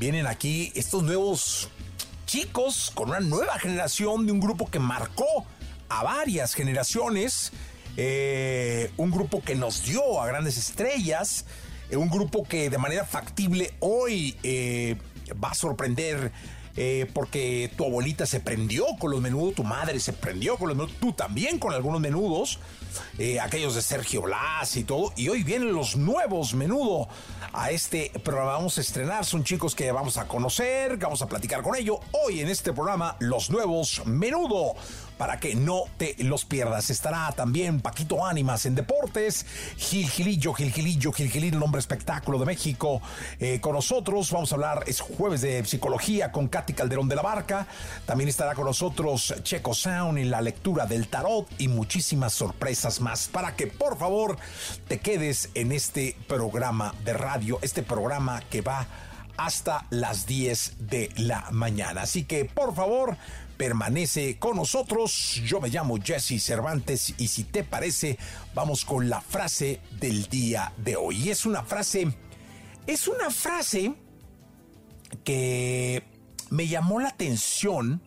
Vienen aquí estos nuevos chicos con una nueva generación de un grupo que marcó a varias generaciones. Eh, un grupo que nos dio a grandes estrellas. eh, un grupo que de manera factible hoy eh, va a sorprender. porque tu abuelita se prendió con los menudos, tu madre se prendió con los menudos, tú también con algunos menudos, eh, aquellos de Sergio Blas y todo, y hoy vienen los nuevos menudo a este programa. Vamos a estrenar, son chicos que vamos a conocer, que vamos a platicar con ellos. Hoy en este programa, los nuevos menudo para que no te los pierdas. Estará también Paquito Ánimas en deportes, Gil Gilillo, Gil Gilillo, Gil Gilillo, el hombre espectáculo de México, eh, con nosotros. Vamos a hablar, es jueves de psicología con Katy Calderón de la Barca. También estará con nosotros Checo Sound en la lectura del tarot y muchísimas sorpresas más para que por favor te quedes en este programa de radio, este programa que va hasta las 10 de la mañana. Así que por favor, permanece con nosotros. Yo me llamo Jesse Cervantes y si te parece, vamos con la frase del día de hoy. Es una frase, es una frase que me llamó la atención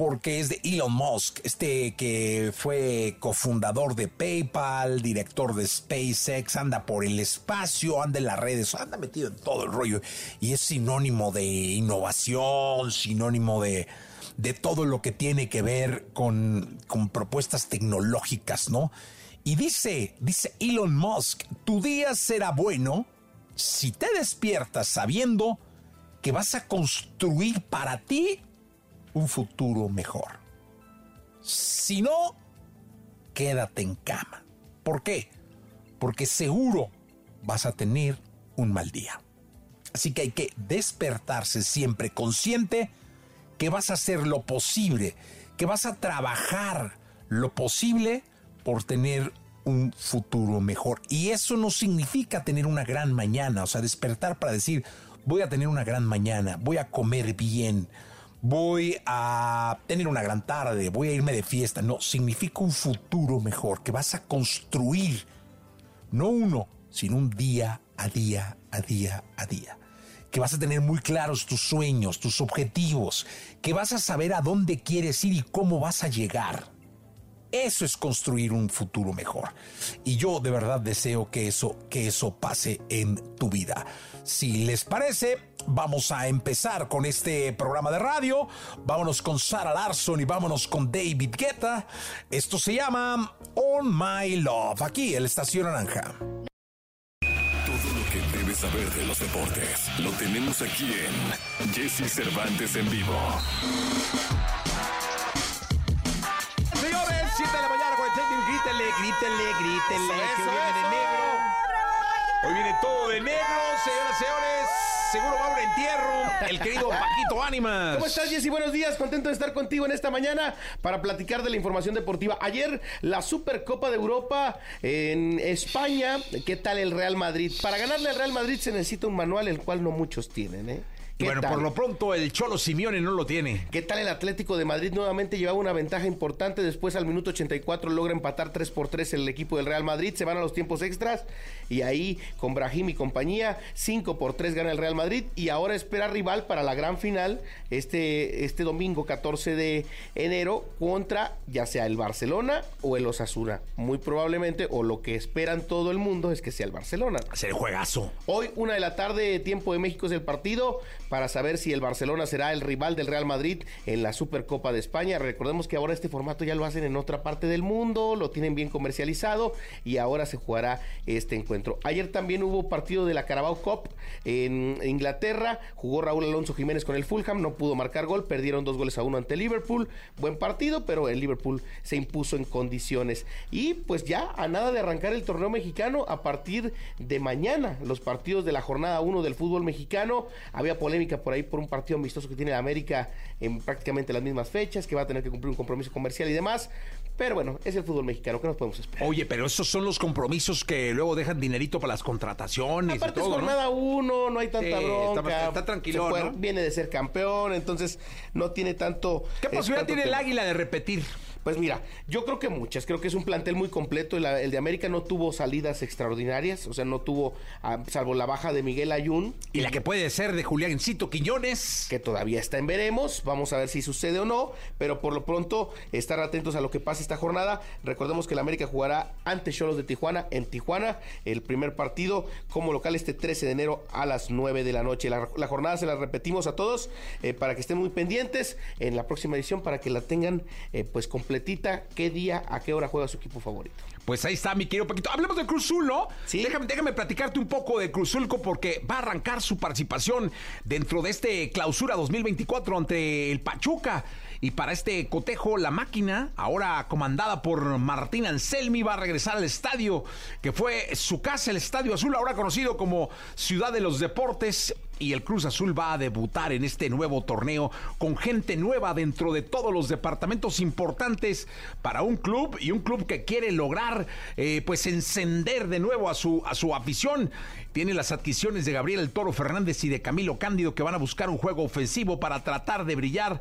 porque es de Elon Musk, este que fue cofundador de PayPal, director de SpaceX, anda por el espacio, anda en las redes, anda metido en todo el rollo y es sinónimo de innovación, sinónimo de, de todo lo que tiene que ver con, con propuestas tecnológicas, ¿no? Y dice, dice Elon Musk, tu día será bueno si te despiertas sabiendo que vas a construir para ti un futuro mejor. Si no, quédate en cama. ¿Por qué? Porque seguro vas a tener un mal día. Así que hay que despertarse siempre consciente que vas a hacer lo posible, que vas a trabajar lo posible por tener un futuro mejor. Y eso no significa tener una gran mañana, o sea, despertar para decir, voy a tener una gran mañana, voy a comer bien, voy a tener una gran tarde, voy a irme de fiesta. No, significa un futuro mejor, que vas a construir, no uno, sino un día a día, a día, a día. Que vas a tener muy claros tus sueños, tus objetivos, que vas a saber a dónde quieres ir y cómo vas a llegar. Eso es construir un futuro mejor. Y yo de verdad deseo que eso, que eso pase en tu vida. Si les parece, vamos a empezar con este programa de radio. Vámonos con Sarah Larson y vámonos con David Guetta. Esto se llama On My Love, aquí en la Estación Naranja. Todo lo que debes saber de los deportes lo tenemos aquí en Jesse Cervantes en vivo. Señores, 7 de la mañana, 41, grítenle, grítenle, grítenle, que hoy viene de negro. Hoy viene todo de negro, señoras y señores. Seguro va a un entierro. El querido Paquito Ánimas. ¿Cómo estás, Jessy? Buenos días. Contento de estar contigo en esta mañana para platicar de la información deportiva. Ayer, la Supercopa de Europa en España. ¿Qué tal el Real Madrid? Para ganarle al Real Madrid se necesita un manual, el cual no muchos tienen, ¿eh? ¿Qué Bueno, tal? por lo pronto el Cholo Simeone no lo tiene. ¿Qué tal el Atlético de Madrid? Nuevamente llevaba una ventaja importante. Después, al minuto 84, logra empatar 3 por 3 el equipo del Real Madrid. Se van a los tiempos extras. Y ahí, con Brahim y compañía, 5 por 3 gana el Real Madrid. Y ahora espera rival para la gran final este, este domingo 14 de enero contra ya sea el Barcelona o el Osasuna. Muy probablemente, o lo que esperan todo el mundo es que sea el Barcelona. Será juegazo. Hoy, una de la tarde, tiempo de México es el partido para saber si el Barcelona será el rival del Real Madrid en la Supercopa de España. Recordemos que ahora este formato ya lo hacen en otra parte del mundo, lo tienen bien comercializado y ahora se jugará este encuentro. Ayer también hubo partido de la Carabao Cup en Inglaterra. Jugó Raúl Alonso Jiménez con el Fulham, no pudo marcar gol, perdieron dos goles a uno ante Liverpool. Buen partido, pero el Liverpool se impuso en condiciones. Y pues ya a nada de arrancar el torneo mexicano a partir de mañana, los partidos de la jornada 1 del fútbol mexicano. Había polémica por ahí por un partido amistoso que tiene la América en prácticamente las mismas fechas, que va a tener que cumplir un compromiso comercial y demás. Pero bueno, es el fútbol mexicano, ¿qué nos podemos esperar? Oye, pero esos son los compromisos que luego dejan dinerito para las contrataciones Aparte y todo, es ¿no? jornada 1, no hay tanta Sí, bronca. está- está tranquilo. Viene de ser campeón, entonces no tiene tanto... ¿Qué posibilidad tanto tiene el. Águila de repetir? Pues mira, yo creo que muchas. Creo que es un plantel muy completo. El, el de América no tuvo salidas extraordinarias. O sea, no tuvo, ah, salvo la baja de Miguel Ayun, Y la que puede ser de Juliancito Quiñones. que todavía está en veremos. Vamos a ver si sucede o no. Pero por lo pronto, estar atentos a lo que pasa esta jornada. Recordemos que el América jugará ante Cholos de Tijuana en Tijuana. El primer partido como local este 13 de enero a las 9 de la noche. La, la jornada se la repetimos a todos eh, para que estén muy pendientes en la próxima edición para que la tengan eh, pues completita. ¿Qué día, a qué hora juega su equipo favorito? Pues ahí está, mi querido Paquito. Hablemos de Cruzul, ¿no? Sí. Déjame, déjame platicarte un poco de Cruzulco porque va a arrancar su participación dentro de este clausura 2024 ante el Pachuca. Y para este cotejo, la máquina, ahora comandada por Martín Anselmi, va a regresar al estadio que fue su casa, el Estadio Azul, ahora conocido como Ciudad de los Deportes. Y el Cruz Azul va a debutar en este nuevo torneo con gente nueva dentro de todos los departamentos importantes para un club y un club que quiere lograr eh, pues encender de nuevo a su, a su afición. Tiene las adquisiciones de Gabriel El Toro Fernández y de Camilo Cándido que van a buscar un juego ofensivo para tratar de brillar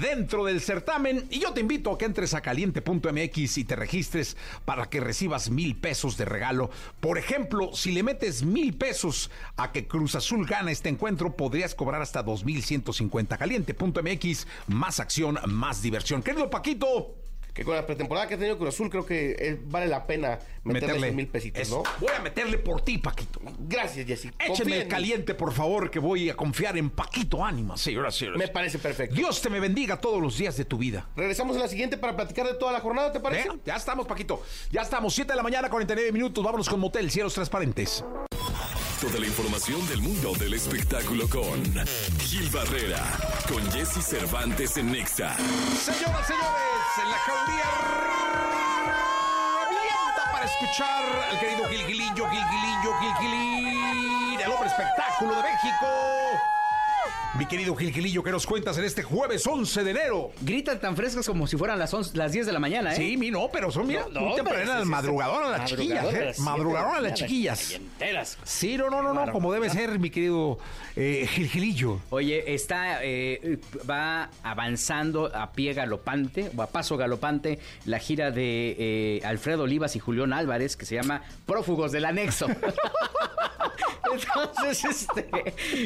dentro del certamen. Y yo te invito a que entres a caliente.mx y te registres para que recibas mil pesos de regalo. Por ejemplo, si le metes mil pesos a que Cruz Azul gana este encuentro, podrías cobrar hasta 2.150. Caliente.mx, más acción, más diversión. Querido Paquito, Que con la pretemporada que ha tenido Cruz Azul, creo que eh, vale la pena meterle, esos mil pesitos, Eso. ¿no? Voy a meterle por ti, Paquito. Gracias, Jessy. Écheme el caliente, por favor, que voy a confiar en Paquito Ánima, señoras y señores. Me parece perfecto. Dios te me bendiga todos los días de tu vida. Regresamos a la siguiente para platicar de toda la jornada, ¿te parece? ¿Eh? Ya estamos, Paquito. Ya estamos, 7 de la mañana, 49 minutos. Vámonos con Motel, cielos transparentes. Toda la información del mundo del espectáculo con Gil Barrera, con Jesse Cervantes en Nexa. Señoras, señores, en la jauría revienta para escuchar al querido Gilgilillo, Gilgilillo, Gilgilín, el hombre espectáculo de México. Mi querido Gilgilillo, ¿qué nos cuentas en este jueves 11 de enero? Gritan tan frescas como si fueran las, 11 las 10 de la mañana, ¿eh? Sí, mi no, pero son mira, No, no, tempranas, pero sí, sí, madrugador a las chiquillas, Madrugador a ¿eh? las a las chiquillas. enteras. Sí, no, no, no, no, como debe ser, mi querido eh, Gilgilillo. Oye, está, eh, va avanzando a pie galopante, o a paso galopante, la gira de eh, Alfredo Olivas y Julián Álvarez, que se llama Prófugos del Anexo. Entonces, este,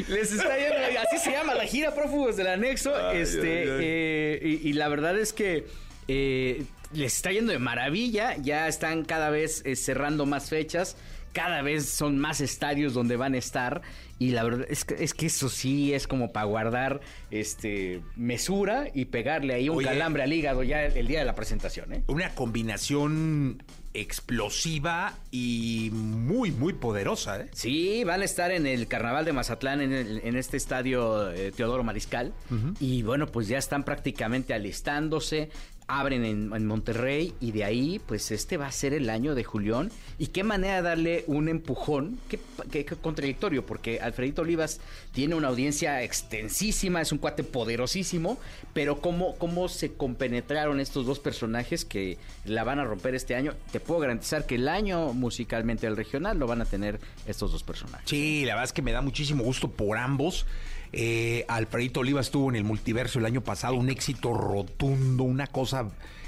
les está yendo, así se llama la gira Prófugos del Anexo, este, eh, y, y la verdad es que eh, les está yendo de maravilla, ya están cada vez eh, cerrando más fechas, cada vez son más estadios donde van a estar y la verdad es que, es que eso sí es como para guardar este mesura y pegarle ahí un Oye. calambre al hígado ya el, el día de la presentación, ¿eh? Una combinación explosiva y muy, muy poderosa, ¿eh? Sí, van a estar en el Carnaval de Mazatlán, en, el- en este estadio eh, Teodoro Mariscal. Y bueno, pues ya están prácticamente alistándose. Abren en, Monterrey y de ahí, pues este va a ser el año de Julián. Y qué manera de darle un empujón, qué, contradictorio, porque Alfredito Olivas tiene una audiencia extensísima, es un cuate poderosísimo, pero cómo, cómo se compenetraron estos dos personajes que la van a romper este año. Te puedo garantizar que el año musicalmente del regional lo van a tener estos dos personajes. Sí, la verdad es que me da muchísimo gusto por ambos. Eh, Alfredito Oliva estuvo en el multiverso el año pasado, un éxito rotundo, una cosa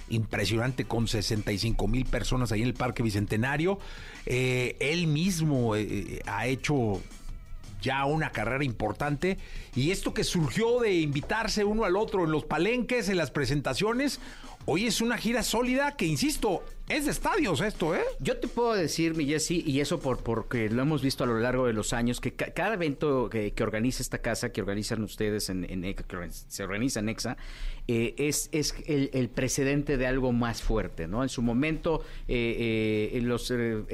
impresionante con 65 mil personas ahí en el Parque Bicentenario. Eh, él mismo eh, ha hecho ya una carrera importante y esto que surgió de invitarse uno al otro en los palenques, en las presentaciones, hoy es una gira sólida que, insisto, es de estadios esto, ¿eh? Yo te puedo decir, mi Jesse, y eso por porque lo hemos visto a lo largo de los años, que cada evento que, organiza esta casa, que organizan ustedes en, en que se organiza en EXA, eh, es, es el, precedente de algo más fuerte, ¿no? En su momento, eh, eh, en los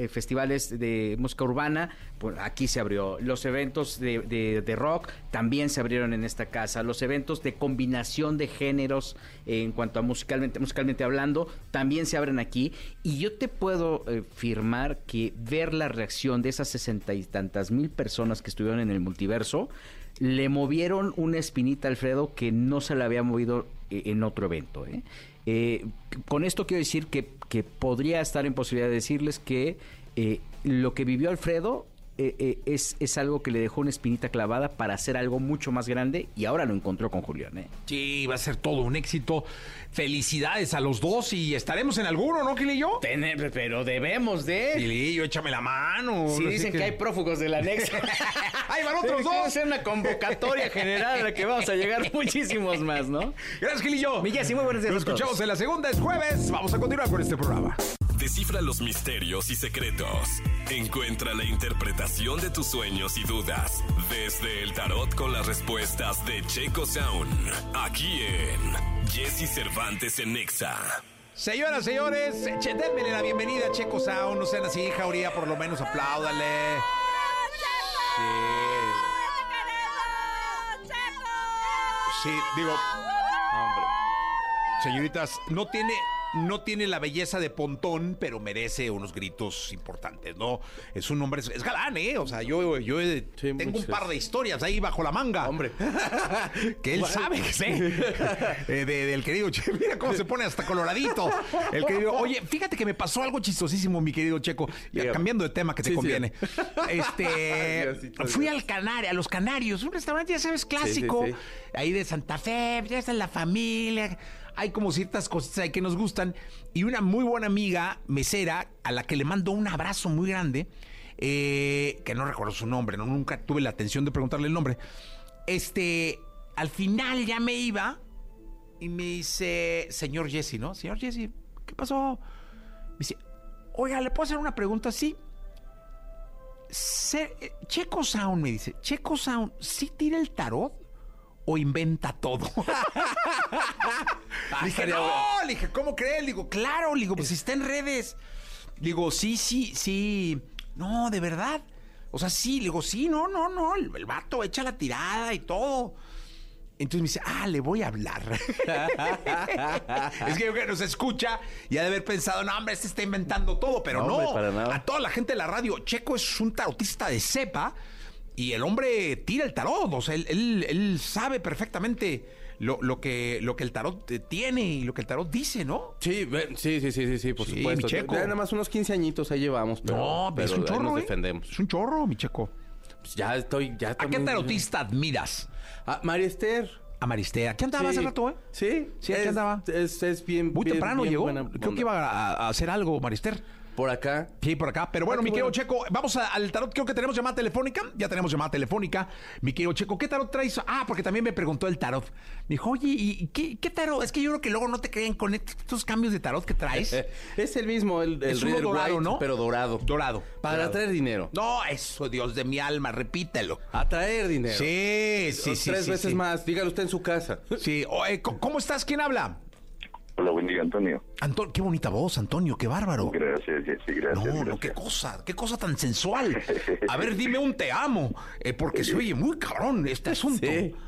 festivales de música urbana, pues aquí se abrió. Los eventos de, de, rock también se abrieron en esta casa. Los eventos de combinación de géneros en cuanto a musicalmente, musicalmente hablando, también se abren aquí. Y yo te puedo firmar que ver la reacción de esas sesenta y tantas mil personas que estuvieron en el multiverso, le movieron una espinita a Alfredo que no se le había movido eh, en otro evento. ¿eh? Eh, con esto quiero decir que, que, podría estar en posibilidad de decirles que lo que vivió Alfredo es, es algo que le dejó una espinita clavada para hacer algo mucho más grande y ahora lo encontró con Julián. ¿eh? Sí, va a ser todo un éxito. Felicidades a los dos y estaremos en alguno, ¿no, Quilillo? pero debemos de. Quilillo, échame la mano. Si dicen que... hay prófugos del anexo. ¡Ahí van otros dos! Es una convocatoria general a la que vamos a llegar muchísimos más, ¿no? Gracias, Quilillo. Milla, sí, muy buenos días. Nos escuchamos en la segunda, es jueves. Vamos a continuar con este programa. Descifra los misterios y secretos. Encuentra la interpretación de tus sueños y dudas desde el tarot con las respuestas de Checo Sound. Aquí en Jesse Cervantes en Nexa. Señoras, señores, denme la bienvenida a Checo Sound. No sean así, Jauría, por lo menos apláudale. Sí. Sí, digo. Hombre. Señoritas, no tiene no tiene la belleza de Pontón, pero merece unos gritos importantes, ¿no? Es un hombre, es, galán, ¿eh? O sea, yo, yo tengo un par de historias ahí bajo la manga. Hombre. que él sabe sé. Eh, del querido Checo. Mira cómo se pone hasta coloradito. El querido. Oye, fíjate que me pasó algo chistosísimo, mi querido Checo. cambiando de tema que te conviene. Este. fui al Canario, a los Canarios, un restaurante, ya sabes, clásico. Ahí de Santa Fe, ya está la familia hay como ciertas cositas ahí que nos gustan. Y una muy buena amiga, mesera, a la que le mando un abrazo muy grande, eh, que no recuerdo su nombre, ¿no? nunca tuve la atención de preguntarle el nombre. Este, al final ya me iba y me dice, señor Jesse, ¿no? Señor Jesse, ¿qué pasó? Me dice, oiga, ¿le puedo hacer una pregunta así? Checo Sound me dice, Checo Sound, ¿sí tira el tarot? O inventa todo. dije, no, le dije, ¿cómo crees? Le digo, claro, le digo, pues está en redes. Le digo, sí, sí, sí. No, de verdad. O sea, sí, le digo, sí, no, no, no. El, vato echa la tirada y todo. Entonces me dice, ah, le voy a hablar. es que yo que nos escucha y ha de haber pensado, no, hombre, este está inventando todo, pero no. A toda la gente de la radio, Checo es un tarotista de cepa y el hombre tira el tarot, o sea, él, sabe perfectamente lo, lo, que, lo que el tarot tiene y lo que el tarot dice, ¿no? Sí, sí, sí, sí, sí, por supuesto. Mi checo. nada más unos 15 añitos ahí llevamos, pero, no, pero es un chorro, nos ¿eh? defendemos. Es un chorro, mi checo. Pues ya estoy, ya ¿A qué tarotista admiras? A María Esther. A Maristera. ¿Qué andaba hace rato, eh? Sí. Sí, aquí andaba. Es, es bien. Muy temprano llegó. Creo que iba a, a, hacer algo, Marister. Por acá. Sí, por acá. Pero bueno, ah, mi querido Checo, vamos al tarot. Creo que tenemos llamada telefónica. Ya tenemos llamada telefónica. Mi querido Checo, ¿qué tarot traes? Ah, porque también me preguntó el tarot. Me dijo, oye, ¿y qué, tarot? Es que yo creo que luego no te creen con estos cambios de tarot que traes. es el mismo, el, el dorado, ¿no? Pero dorado. Dorado. Para atraer dinero. No, eso, Dios de mi alma, repítelo. Atraer dinero. Sí, sí, sí. Tres veces más. Dígalo usted en su casa. Sí. ¿Cómo estás? ¿Quién habla? Hola, buen día, Antonio. Antonio, qué bonita voz, Antonio, qué bárbaro. Gracias, sí, gracias. No, no, qué cosa, qué cosa tan sensual. A ver, dime un te amo, eh, porque se oye muy cabrón este asunto.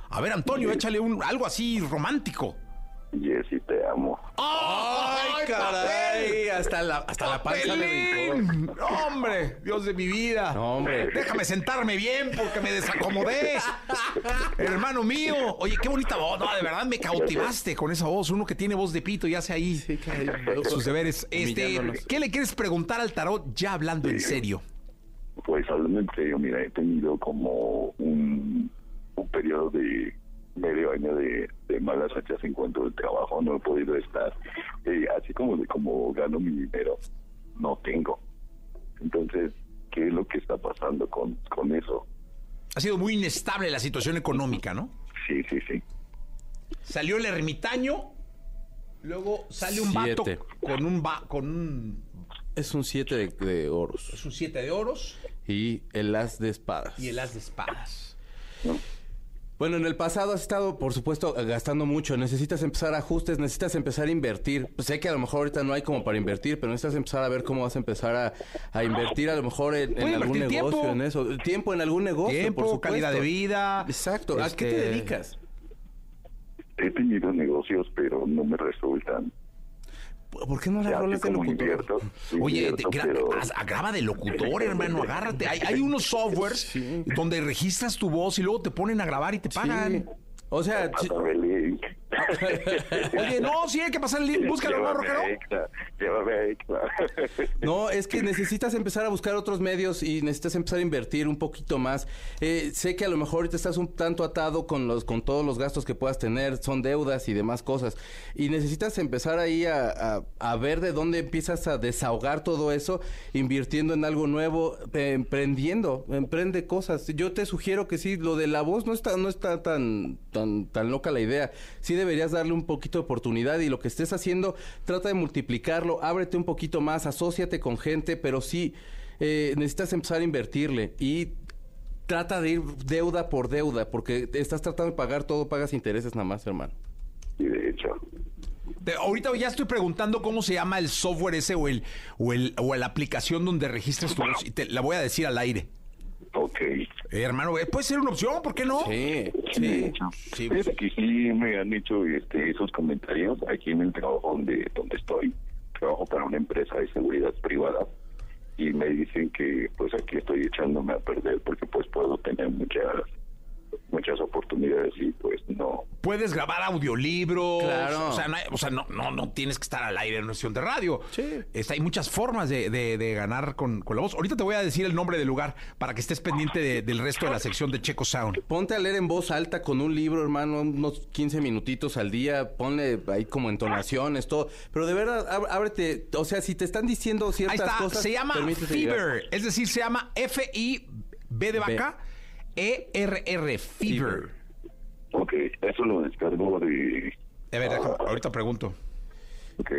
A ver, Antonio, échale un, algo así romántico. Jessy, te amo. ¡Ay, caray! Hasta la, hasta la panza me brincó. ¡Papelín! ¡No, hombre! Dios de mi vida. No, hombre. Déjame sentarme bien porque me desacomodé. Hermano mío. Oye, qué bonita voz. No, de verdad me cautivaste con esa voz. Uno que tiene voz de pito y hace ahí sus deberes. Este. ¿Qué le quieres preguntar al tarot ya hablando en serio? Pues hablando en serio, mira, he tenido como un, un periodo de medio año de, de malas rachas en cuanto al trabajo. No he podido estar. Eh, así como de como gano mi dinero, no tengo. Entonces, ¿qué es lo que está pasando con, con eso? Ha sido muy inestable la situación económica, ¿no? Sí, sí, sí. Salió el ermitaño, luego sale un vato Siete. con un va- con un, Es un 7 de, de oros. es un siete de oros Y el as de espadas. y el as de espadas. Bueno, en el pasado has estado, por supuesto, gastando mucho. Necesitas empezar ajustes, necesitas empezar a invertir. Pues sé que a lo mejor ahorita no hay como para invertir, pero necesitas empezar a ver cómo vas a empezar a, a invertir a lo mejor en, algún negocio, tiempo. en eso. Tiempo en algún negocio, por supuesto. calidad de vida. Exacto. ¿A qué te Este, dedicas? He tenido negocios, pero no me resultan. ¿Por qué no sé rolas de locutor? invierto. Oye, invierto, te- gra- pero- graba de locutor, hermano, agárrate. Hay, hay unos softwares donde registras tu voz y luego te ponen a grabar y te pagan. O sea, si- Pásame el link. Oye, no, sí hay que pasar el link, búscalo, ¿no, Rockero? No, es que necesitas empezar a buscar otros medios y necesitas empezar a invertir un poquito más. Eh, sé que a lo mejor ahorita estás un tanto atado con los con todos los gastos que puedas tener, son deudas y demás cosas. Y necesitas empezar ahí a, a- a ver de dónde empiezas a desahogar todo eso, invirtiendo en algo nuevo, eh, emprendiendo, emprende cosas. Yo te sugiero que sí, lo de la voz no está, no está tan, tan, tan loca la idea. Sí deberías darle un poquito de oportunidad y lo que estés haciendo, trata de multiplicarlo, ábrete un poquito más, asóciate con gente, pero sí eh, necesitas empezar a invertirle y trata de ir deuda por deuda, porque estás tratando de pagar todo, pagas intereses nada más, hermano. Y de hecho, Te- ahorita ya estoy preguntando cómo se llama el software ese o el o el o la aplicación donde registras tu voz y te la voy a decir al aire. Ok. Eh, hermano, eh, puede ser una opción, ¿por qué no? Sí, sí. sí. fíjate que sí me han hecho este, esos comentarios aquí en el trabajo donde, donde estoy. Trabajo para una empresa de seguridad privada y me dicen que pues aquí estoy echándome a perder porque pues puedo tener muchas muchas oportunidades y pues no. Puedes grabar audiolibros. Claro. O sea, no, hay- o sea, no, no, no tienes que estar al aire en una estación de radio. Sí. Este, hay muchas formas de, de- de ganar con, con la voz. Ahorita te voy a decir el nombre del lugar para que estés pendiente de- del resto de la sección de Checo Sound. Ponte a leer en voz alta con un libro, hermano, unos 15 minutitos al día, ponle ahí como entonaciones, todo. Pero de verdad, áb- ábrete, o sea, si te están diciendo Ahí ciertas está, cosas... se llama llegar. Fever. Es decir, se llama F-I-B de vaca, E-R-R, Fever. Ok, eso lo descargo de... A ver, déjame- ahorita pregunto. Ok,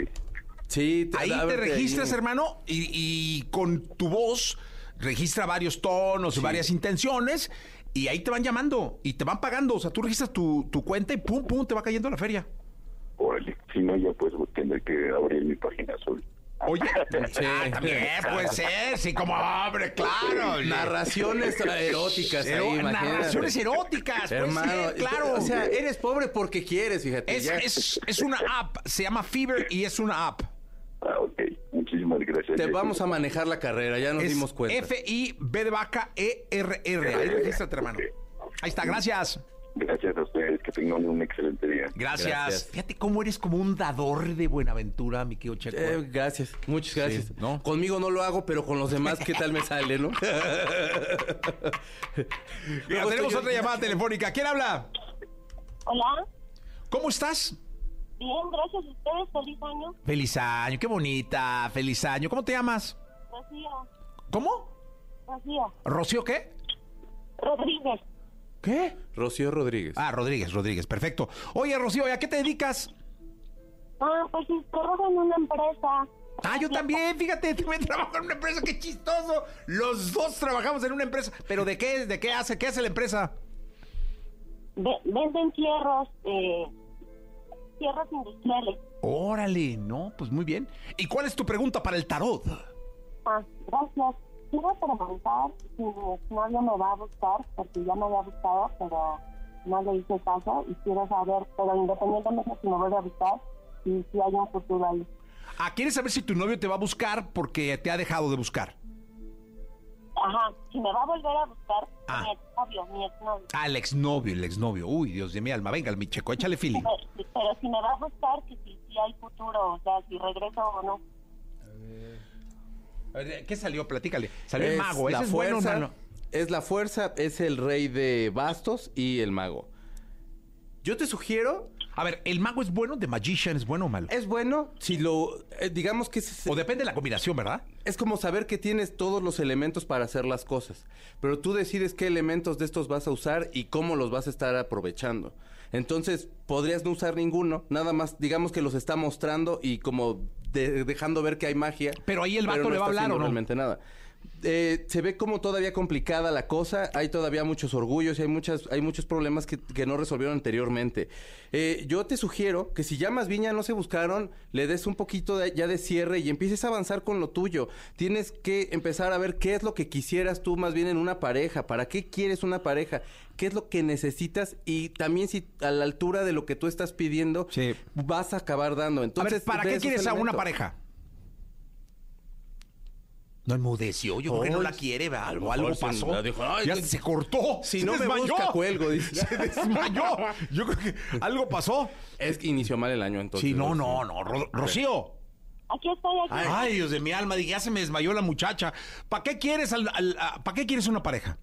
Sí, Ahí te registras, ahí. hermano, y, y con tu voz registra varios tonos y varias intenciones, y ahí te van llamando y te van pagando. O sea, tú registras tu, tu cuenta y pum, pum, te va cayendo la feria. órale. Si no, ya pues tendré que abrir mi página azul. Oye, Sí. ah, también puede ser, sí, como hombre, claro. oye. Narraciones eróticas ahí, Ero- imagínate. narraciones eróticas, puede Hermano, ser, claro. O sea, eres pobre porque quieres, fíjate. es, ya. es, es una app, se llama Fever y es una app. Ah, ok. Muchísimas gracias. Te vamos a manejar la carrera, ya nos Es dimos cuenta. F-I-B de vaca E-R-R. Ahí regístrate, hermano. Ahí está, gracias. Gracias a ustedes, que tengan un excelente día. Gracias. Gracias. Fíjate cómo eres como un dador de Buenaventura, mi querido Checo. Eh, gracias, muchas gracias. Sí, ¿no? Conmigo no lo hago, pero con los demás, ¿qué tal me sale, no? Mira, tenemos yo- otra llamada telefónica. ¿Quién habla? Hola, ¿Cómo estás? bien, gracias a ustedes, feliz año. Feliz año, qué bonita. Feliz año. ¿Cómo te llamas? Rocío, ¿Cómo? Rocío, ¿Rocío qué? Rodríguez, ¿Qué? Rocío Rodríguez. Ah, Rodríguez, Rodríguez, perfecto. Oye, Rocío, ¿y ¿a qué te dedicas? ah, pues trabajo en una empresa. Ah, yo también, fíjate, también trabajo en una empresa, qué chistoso. Los dos trabajamos en una empresa. ¿Pero de qué, de qué hace? ¿Qué hace la empresa? Ve- venden fierros, eh, fierros industriales. Órale, no, pues muy bien. ¿Y cuál es tu pregunta para el tarot? Ah, gracias. Quiero preguntar si mi exnovio me va a buscar, porque ya me había buscado, pero no le hice caso y quiero saber, pero independientemente si me vuelve a buscar, y si hay un futuro ahí. Ah, ¿quieres saber si tu novio te va a buscar porque te ha dejado de buscar? Ajá, si me va a volver a buscar, Ah. mi exnovio, mi exnovio. Ah, el exnovio, el exnovio. Uy, Dios de mi alma. Venga, mi checo, échale feeling. Pero, pero si me va a buscar, que si, si hay futuro, o sea, si regreso o no. A ver, ¿Qué salió? Platícale. Salió el Es mago. la ¿Ese es bueno o fuerza? Es la fuerza, es el rey de bastos y el mago. Yo te sugiero, A ver, ¿el mago es bueno? ¿The Magician es bueno o malo? es bueno si lo, eh, digamos que es, O depende de la combinación, ¿verdad? es como saber que tienes todos los elementos para hacer las cosas, pero tú decides qué elementos de estos vas a usar y cómo los vas a estar aprovechando. Entonces, podrías no usar ninguno, nada más, digamos que los está mostrando y como de- dejando ver que hay magia. Pero ahí el vato no le va a hablar, ¿o no? realmente nada. Eh, se ve como todavía complicada la cosa, hay todavía muchos orgullos y hay, muchas, hay muchos problemas que, que no resolvieron anteriormente. Eh, yo te sugiero que si ya más bien ya no se buscaron, le des un poquito de- ya de cierre y empieces a avanzar con lo tuyo. Tienes que empezar a ver qué es lo que quisieras tú más bien en una pareja, para qué quieres una pareja, qué es lo que necesitas y también si a la altura de lo que tú estás pidiendo Sí. vas a acabar dando. a Entonces, ver, ¿para qué quieres a una pareja? No enmudeció, yo creo que no la quiere, Algo, algo se- pasó. dijo, ay, ya que- se cortó. Si se no me desmayó. busca, cuelgo, dice. Se desmayó. Yo creo que algo pasó. Es que inició mal el año entonces. Sí, no, no, no. Ro- Rocío. Aquí estoy, aquí. Ay, Dios de mi alma, dije, ya se me desmayó la muchacha. ¿Para qué quieres al, al- a- ¿para qué quieres una pareja?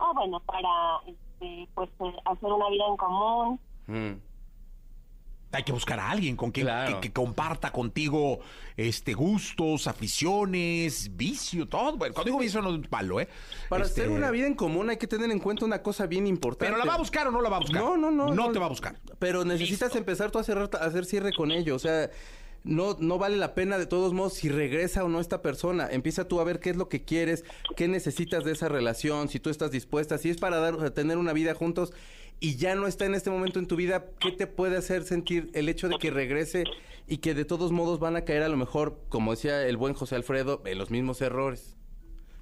Ah, bueno, para este, pues eh, hacer una vida en común. Mm. Hay que buscar a alguien con quien Claro. que, que comparta contigo este gustos, aficiones, vicio, todo. Bueno, cuando digo vicio no es malo, ¿eh? Para Este, hacer una vida en común hay que tener en cuenta una cosa bien importante. ¿Pero la va a buscar o no la va a buscar? No, no, no. No te va a buscar. Pero necesitas empezar tú a, cerrar, a hacer cierre con ello. O sea, no, no vale la pena de todos modos si regresa o no esta persona. Empieza tú a ver qué es lo que quieres, qué necesitas de esa relación, si tú estás dispuesta, si es para dar, tener una vida juntos y ya no está en este momento en tu vida, ¿qué te puede hacer sentir el hecho de que regrese y que de todos modos van a caer a lo mejor, como decía el buen José Alfredo, en los mismos errores?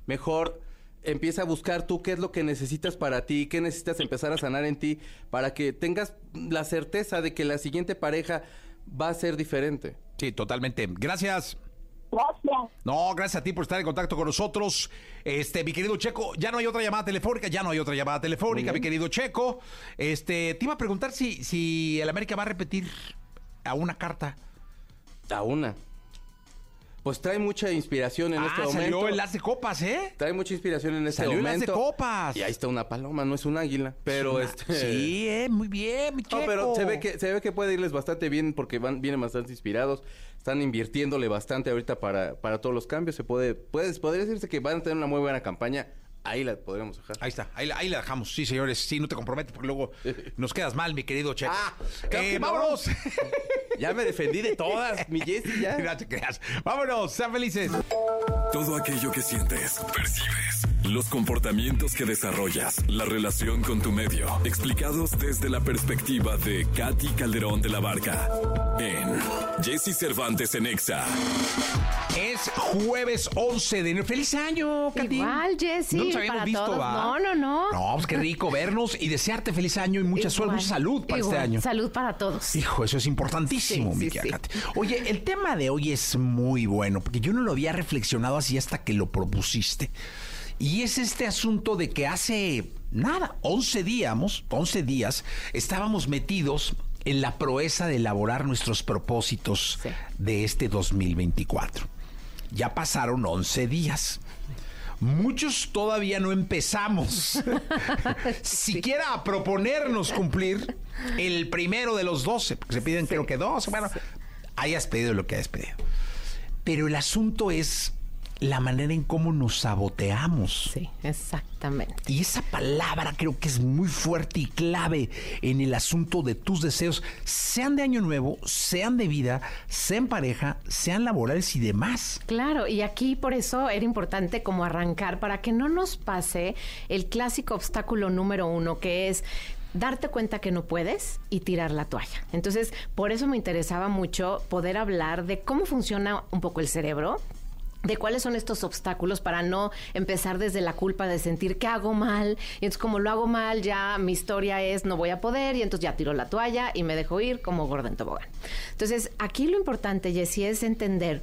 Mejor empieza a buscar tú qué es lo que necesitas para ti, qué necesitas empezar a sanar en ti, para que tengas la certeza de que la siguiente pareja va a ser diferente. Sí, totalmente. Gracias. Gracias. No, gracias a ti por estar en contacto con nosotros. Este, mi querido Checo, ya no hay otra llamada telefónica, ya no hay otra llamada telefónica, mi querido Checo. Este, te iba a preguntar si, si el América va a repetir a una carta. A una. Pues trae mucha inspiración en ah, este momento. salió el As de Copas, ¿eh? Trae mucha inspiración en este Salió el As de momento. Copas. Y ahí está una paloma, no es un águila. Pero Una- este. Sí, eh, muy bien, mi Checo. No, pero se ve que se ve que puede irles bastante bien porque van vienen bastante inspirados, están invirtiéndole bastante ahorita para, para todos los cambios, se puede puedes podría decirse que van a tener una muy buena campaña. Ahí la podríamos dejar. Ahí está, ahí, la- ahí la dejamos. Sí, señores, sí, no te comprometes porque luego nos quedas mal, mi querido Checo. Ah, Eh, vámonos. Ya me defendí de todas, mi Jessy ya. no te creas. Vámonos, sean felices. Todo aquello que sientes, percibes, los comportamientos que desarrollas, la relación con tu medio, explicados desde la perspectiva de Katy Calderón de la Barca en Jesse Cervantes en Exa. Es jueves 11 de enero. ¡Feliz año, Katy! Igual, Jessy, No nos habíamos para visto, todos. ¿va? No, no, no. No, pues qué rico vernos y desearte feliz año y mucha suerte, mucha salud para igual. este año. Salud para todos. Hijo, eso es importantísimo, Sí, mi sí, querida sí. Katy. Oye, el tema de hoy es muy bueno, porque yo no lo había reflexionado así hasta que lo propusiste. Y es este asunto de que hace nada, 11 días, 11 días, estábamos metidos en la proeza de elaborar nuestros propósitos Sí. de este 2024. Ya pasaron 11 días. Muchos todavía no empezamos siquiera a proponernos cumplir el primero de los 12, porque se piden creo que 12, bueno, hayas pedido lo que hayas pedido. Pero el asunto es la manera en cómo nos saboteamos. Sí, exactamente. Y esa palabra creo que es muy fuerte y clave en el asunto de tus deseos, sean de año nuevo, sean de vida, sean pareja, sean laborales y demás. Claro, y aquí por eso era importante como arrancar para que no nos pase el clásico obstáculo número uno, que es darte cuenta que no puedes y tirar la toalla. Entonces, por eso me interesaba mucho poder hablar de cómo funciona un poco el cerebro, de cuáles son estos obstáculos para no empezar desde la culpa de sentir que hago mal. Y entonces como lo hago mal, ya mi historia es no voy a poder y entonces ya tiro la toalla y me dejo ir como gorda en tobogán. Entonces aquí lo importante, Jessie, es entender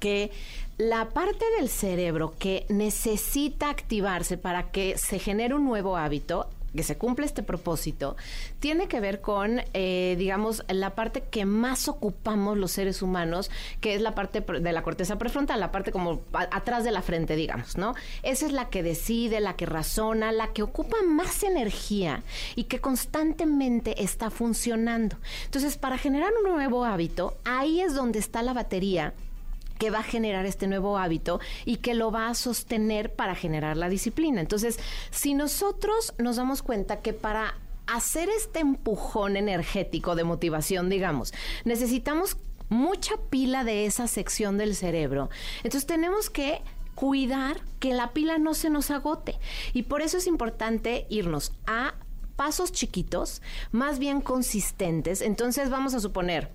que la parte del cerebro que necesita activarse para que se genere un nuevo hábito que se cumple este propósito, tiene que ver con, eh, digamos, la parte que más ocupamos los seres humanos, que es la parte de la corteza prefrontal, la parte como atrás de la frente, digamos, ¿no? Esa es la que decide, la que razona, la que ocupa más energía y que constantemente está funcionando. Entonces, para generar un nuevo hábito, ahí es donde está la batería que va a generar este nuevo hábito y que lo va a sostener para generar la disciplina. Entonces, si nosotros nos damos cuenta que para hacer este empujón energético de motivación, digamos, necesitamos mucha pila de esa sección del cerebro. Entonces tenemos que cuidar que la pila no se nos agote. Y por eso es importante irnos a pasos chiquitos, más bien consistentes. Entonces vamos a suponer,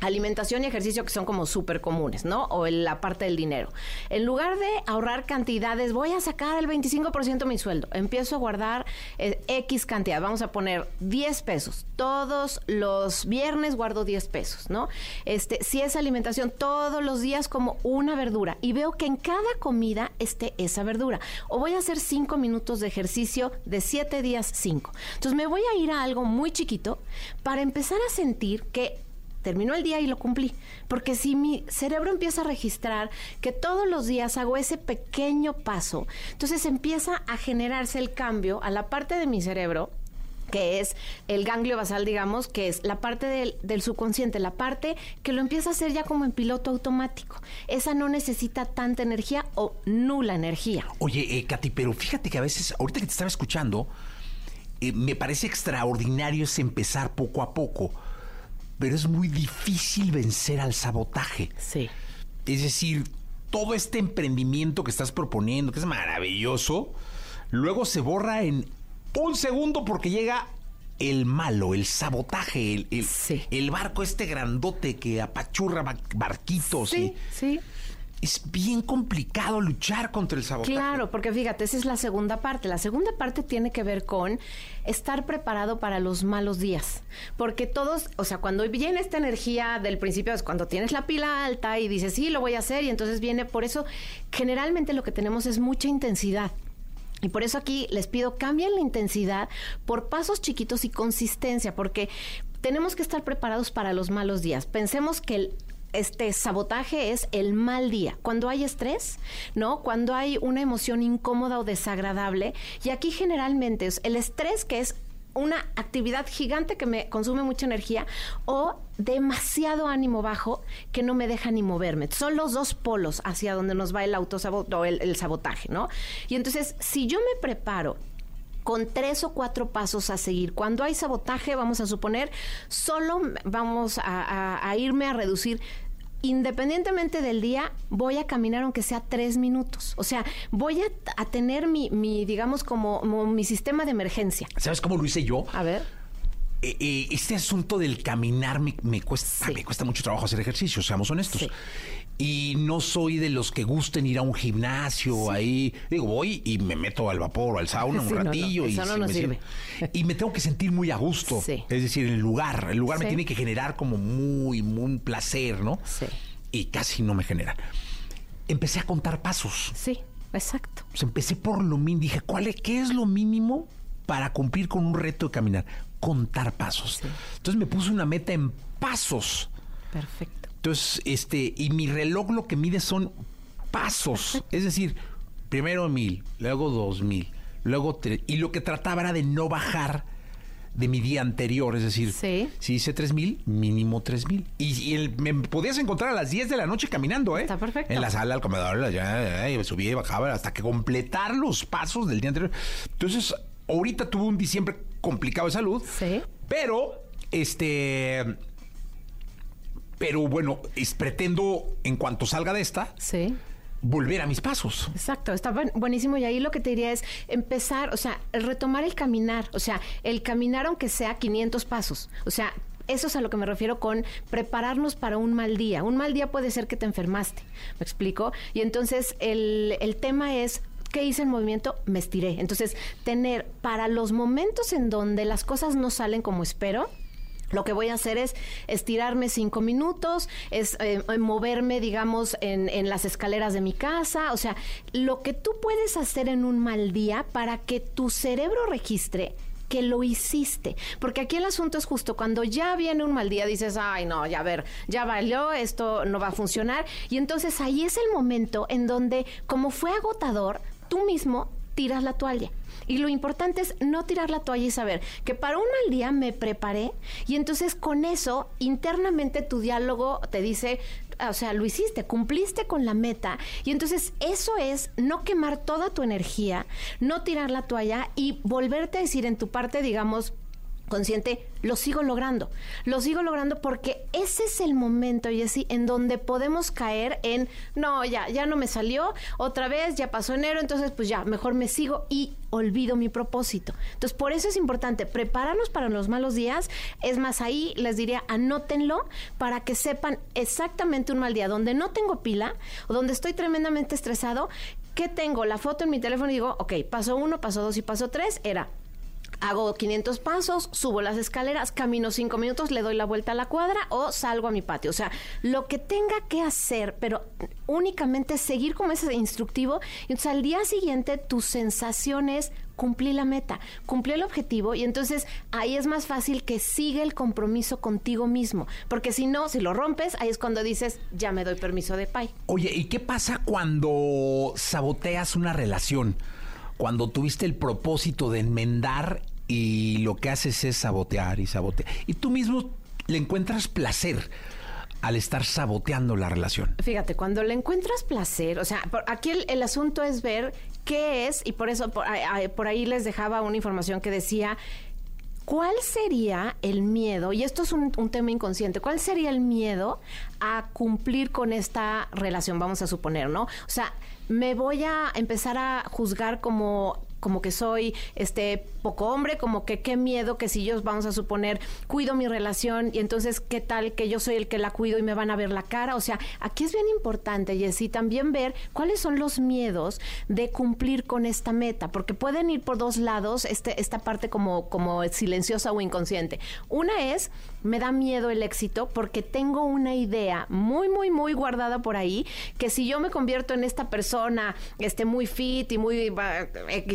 alimentación y ejercicio que son como súper comunes, ¿no? O la parte del dinero. En lugar de ahorrar cantidades, voy a sacar el 25% de mi sueldo. Empiezo a guardar eh, X cantidad. Vamos a poner 10 pesos. Todos los viernes guardo 10 pesos, ¿no? Este, si es alimentación, todos los días como una verdura. Y veo que en cada comida esté esa verdura. O voy a hacer 5 minutos de ejercicio de 7 días 5. Entonces me voy a ir a algo muy chiquito para empezar a sentir que terminó el día y lo cumplí. Porque si mi cerebro empieza a registrar que todos los días hago ese pequeño paso, entonces empieza a generarse el cambio a la parte de mi cerebro que es el ganglio basal, digamos, que es la parte del, subconsciente, la parte que lo empieza a hacer ya como en piloto automático. Esa no necesita tanta energía o nula energía. Oye, eh, Katy, pero fíjate que a veces, ahorita que te estaba escuchando, eh, me parece extraordinario es empezar poco a poco pero es muy difícil vencer al sabotaje. Sí. Es decir, todo este emprendimiento que estás proponiendo, que es maravilloso, luego se borra en un segundo porque llega el malo, el sabotaje, el, el, barco este grandote que apachurra barquitos. Sí, sí es bien complicado luchar contra el sabotaje. Claro, porque fíjate, esa es la segunda parte. La segunda parte tiene que ver con estar preparado para los malos días. Porque todos, o sea, cuando viene esta energía del principio es cuando tienes la pila alta y dices, sí, lo voy a hacer, y entonces viene, por eso generalmente lo que tenemos es mucha intensidad. Y por eso aquí les pido, cambien la intensidad por pasos chiquitos y consistencia, porque tenemos que estar preparados para los malos días. Pensemos que el este sabotaje es el mal día. Cuando hay estrés, ¿no? Cuando hay una emoción incómoda o desagradable. Y aquí generalmente es el estrés que es una actividad gigante que me consume mucha energía o demasiado ánimo bajo que no me deja ni moverme. Son los dos polos hacia donde nos va el autosabotaje o el, sabotaje, ¿no? Y entonces, si yo me preparo con tres o cuatro pasos a seguir. Cuando hay sabotaje, vamos a suponer, solo vamos a, irme a reducir independientemente del día, voy a caminar aunque sea tres minutos. O sea, voy a, tener mi, digamos, como, mi sistema de emergencia. ¿Sabes cómo lo hice yo? A ver. Eh, eh, este asunto del caminar me, cuesta, me cuesta mucho trabajo hacer ejercicio, seamos honestos. Y no soy de los que gusten ir a un gimnasio ahí. Digo, voy y me meto al vapor o al sauna un ratillo. y no me sirve. Y me tengo que sentir muy a gusto. Es decir, el lugar. El lugar me tiene que generar como muy, muy placer, ¿no? Sí. Y casi no me genera. Empecé a contar pasos. Sí, exacto. Pues empecé por lo mínimo. Dije, ¿cuál es, ¿qué es lo mínimo para cumplir con un reto de caminar? Contar pasos. Entonces me puse una meta en pasos. Perfecto. Entonces, este, y mi reloj lo que mide son pasos. Es decir, primero mil, luego dos mil, luego tres. Y lo que trataba era de no bajar de mi día anterior. Es decir, si hice tres mil, mínimo tres mil. Y, me podías encontrar a las 10 de la noche caminando, ¿eh? Está perfecto. En la sala, al comedor, ya, ya, subía y bajaba hasta que completar los pasos del día anterior. Entonces, ahorita tuve un diciembre complicado de salud. Sí. Pero, este pero bueno, pretendo, en cuanto salga de esta, sí volver a mis pasos. Exacto, está buenísimo y ahí lo que te diría es empezar, o sea, retomar el caminar, o sea, el caminar aunque sea 500 pasos, o sea, Eso es a lo que me refiero con prepararnos para un mal día. Un mal día puede ser que te enfermaste, ¿me explico? Y entonces el, el tema es ¿Qué hice el movimiento? Me estiré. Entonces, tener para los momentos en donde las cosas no salen como espero, lo que voy a hacer es estirarme cinco minutos, es eh, moverme, digamos, en, en, las escaleras de mi casa. O sea, lo que tú puedes hacer en un mal día para que tu cerebro registre que lo hiciste. Porque aquí el asunto es justo cuando ya viene un mal día, dices, ay, no, ya a ver, ya valió, esto no va a funcionar. Y entonces ahí es el momento en donde, como fue agotador, tú mismo tiras la toalla. Y lo importante es no tirar la toalla y saber que para un mal día me preparé y entonces con eso internamente tu diálogo te dice, o sea, lo hiciste, cumpliste con la meta. Y entonces eso es no quemar toda tu energía, no tirar la toalla y volverte a decir en tu parte, digamos, consciente, lo sigo logrando. Lo sigo logrando porque ese es el momento, Jessy, en donde podemos caer en, no, ya, ya no me salió, otra vez, ya pasó enero, entonces pues ya, mejor me sigo y olvido mi propósito. Entonces, por eso es importante prepararnos para los malos días. Es más, ahí les diría, anótenlo para que sepan exactamente un mal día donde no tengo pila o donde estoy tremendamente estresado. ¿Qué tengo? La foto en mi teléfono y digo, ok, paso uno, paso dos y paso tres, era hago 500 pasos, subo las escaleras, camino 5 minutos, le doy la vuelta a la cuadra o salgo a mi patio. O sea, lo que tenga que hacer, pero únicamente seguir como ese instructivo. Y entonces al día siguiente tus sensaciones cumplí la meta, cumplí el objetivo y entonces ahí es más fácil que siga el compromiso contigo mismo, porque si no, si lo rompes, ahí es cuando dices, ya me doy permiso de pay. Oye, ¿y qué pasa cuando saboteas una relación? Cuando tuviste el propósito de enmendar y lo que haces es sabotear y sabotear. Y tú mismo le encuentras placer al estar saboteando la relación. Fíjate, cuando le encuentras placer, o sea, aquí el, asunto es ver qué es, y por eso por, ahí les dejaba una información que decía, ¿cuál sería el miedo? Y esto es un, un, tema inconsciente. ¿Cuál sería el miedo a cumplir con esta relación? Vamos a suponer, ¿no? O sea, me voy a empezar a juzgar como como que soy este poco hombre, como que qué miedo que si yo vamos a suponer cuido mi relación y entonces qué tal que yo soy el que la cuido y me van a ver la cara, o sea, aquí es bien importante Jessy también ver cuáles son los miedos de cumplir con esta meta, porque pueden ir por dos lados este esta parte como como silenciosa o inconsciente. Una es me da miedo el éxito porque tengo una idea muy muy muy guardada por ahí que si yo me convierto en esta persona este muy fit y muy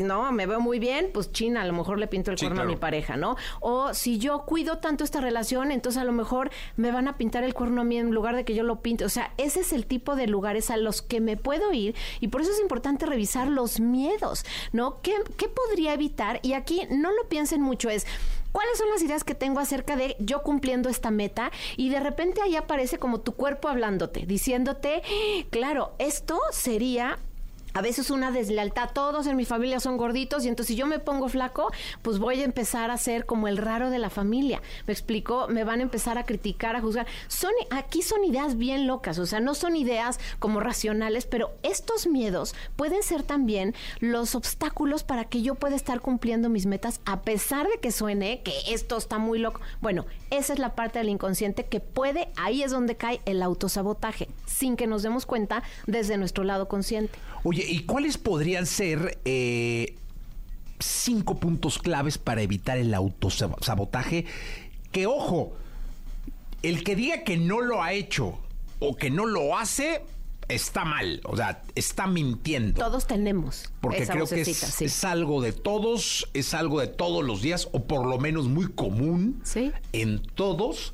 no, me veo muy bien, pues China, a lo mejor le pinto el cuerno a mi pareja, ¿no? O si yo cuido tanto esta relación, entonces a lo mejor me van a pintar el cuerno a mí en lugar de que yo lo pinte. O sea, ese es el tipo de lugares a los que me puedo ir y por eso es importante revisar los miedos, ¿no? ¿Qué, qué podría evitar? Y aquí no lo piensen mucho, es cuáles son las ideas que tengo acerca de yo cumpliendo esta meta y de repente ahí aparece como tu cuerpo hablándote, diciéndote, claro, esto sería a veces una deslealtad. Todos en mi familia son gorditos y entonces si yo me pongo flaco, pues voy a empezar a ser como el raro de la familia. Me explico, me van a empezar a criticar, a juzgar. Son aquí son ideas bien locas, o sea, no son ideas como racionales, pero estos miedos pueden ser también los obstáculos para que yo pueda estar cumpliendo mis metas a pesar de que suene que esto está muy loco. Bueno, esa es la parte del inconsciente que puede, ahí es donde cae el autosabotaje, sin que nos demos cuenta desde nuestro lado consciente. Oye, ¿y cuáles podrían ser eh, cinco puntos claves para evitar el autosabotaje? Que ojo, el que diga que no lo ha hecho o que no lo hace, está mal, o sea, está mintiendo. Todos tenemos. Porque creo que es, algo de todos, es algo de todos los días, o por lo menos muy común en todos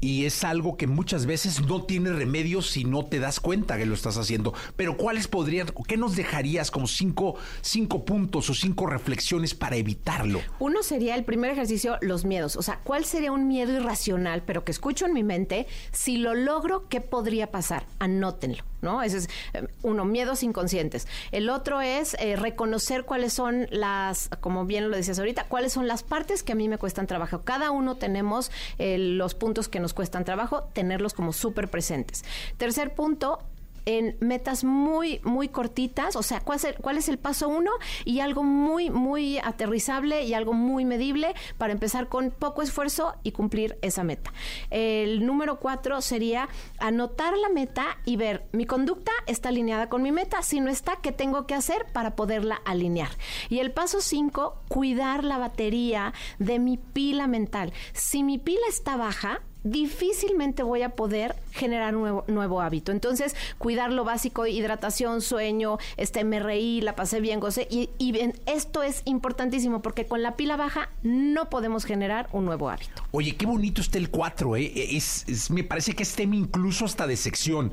y es algo que muchas veces no tiene remedio si no te das cuenta que lo estás haciendo. Pero ¿cuáles podrían, qué nos dejarías como cinco, cinco puntos o cinco reflexiones para evitarlo? Uno sería el primer ejercicio, los miedos. O sea, ¿cuál sería un miedo irracional, pero que escucho en mi mente? Si lo logro, ¿qué podría pasar? Anótenlo. ¿No? Ese es eh, uno, miedos inconscientes. El otro es eh, reconocer cuáles son las, como bien lo decías ahorita, cuáles son las partes que a mí me cuestan trabajo. Cada uno tenemos eh, los puntos que nos cuestan trabajo, tenerlos como súper presentes. Tercer punto, en metas muy, muy cortitas, o sea, ¿cuál es el, paso uno? Y algo muy, muy aterrizable y algo muy medible para empezar con poco esfuerzo y cumplir esa meta. El número cuatro sería anotar la meta y ver, mi conducta está alineada con mi meta, si no está, ¿qué tengo que hacer para poderla alinear? Y el paso cinco, cuidar la batería de mi pila mental. Si mi pila está baja, difícilmente voy a poder generar nuevo, nuevo hábito. Entonces, cuidar lo básico, hidratación, sueño, este, me reí, la pasé bien, gocé. Y, esto es importantísimo porque con la pila baja no podemos generar un nuevo hábito. Oye, qué bonito está el 4, ¿eh? Es- me parece que es tema incluso hasta de sección.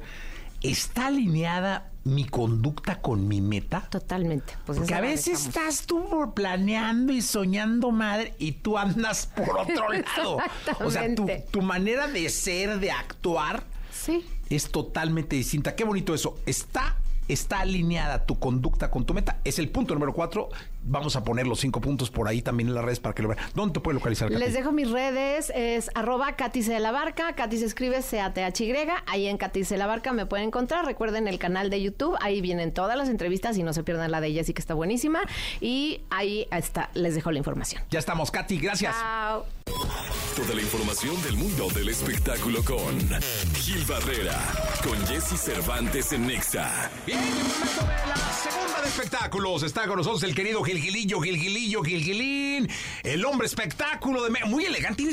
¿Está alineada mi conducta con mi meta? Totalmente. Pues Porque a veces estás tú planeando y soñando madre y tú andas por otro lado. O sea, tu, tu manera de ser, de actuar, Sí. es totalmente distinta. Qué bonito eso. Está, está alineada tu conducta con tu meta. Es el punto número cuatro. Vamos a poner los cinco puntos por ahí también en las redes para que lo vean. ¿Dónde te puede localizar, Katy? Les dejo mis redes, es arroba Katy C de la Barca, Katy se escribe C-A-T-H-Y, ahí en Katy C de la Barca me pueden encontrar, recuerden el canal de YouTube, ahí vienen todas las entrevistas y no se pierdan la de Jessy que está buenísima y ahí está, les dejo la información. Ya estamos, Katy. Gracias. Chao. Toda la información del mundo del espectáculo con Gil Barrera, con Jesse Cervantes en Nexa. Bien, el momento de la segunda de espectáculos. Está con nosotros el querido Gilgilillo, Gilgilillo, Gilgilín. El hombre espectáculo de... Muy elegante.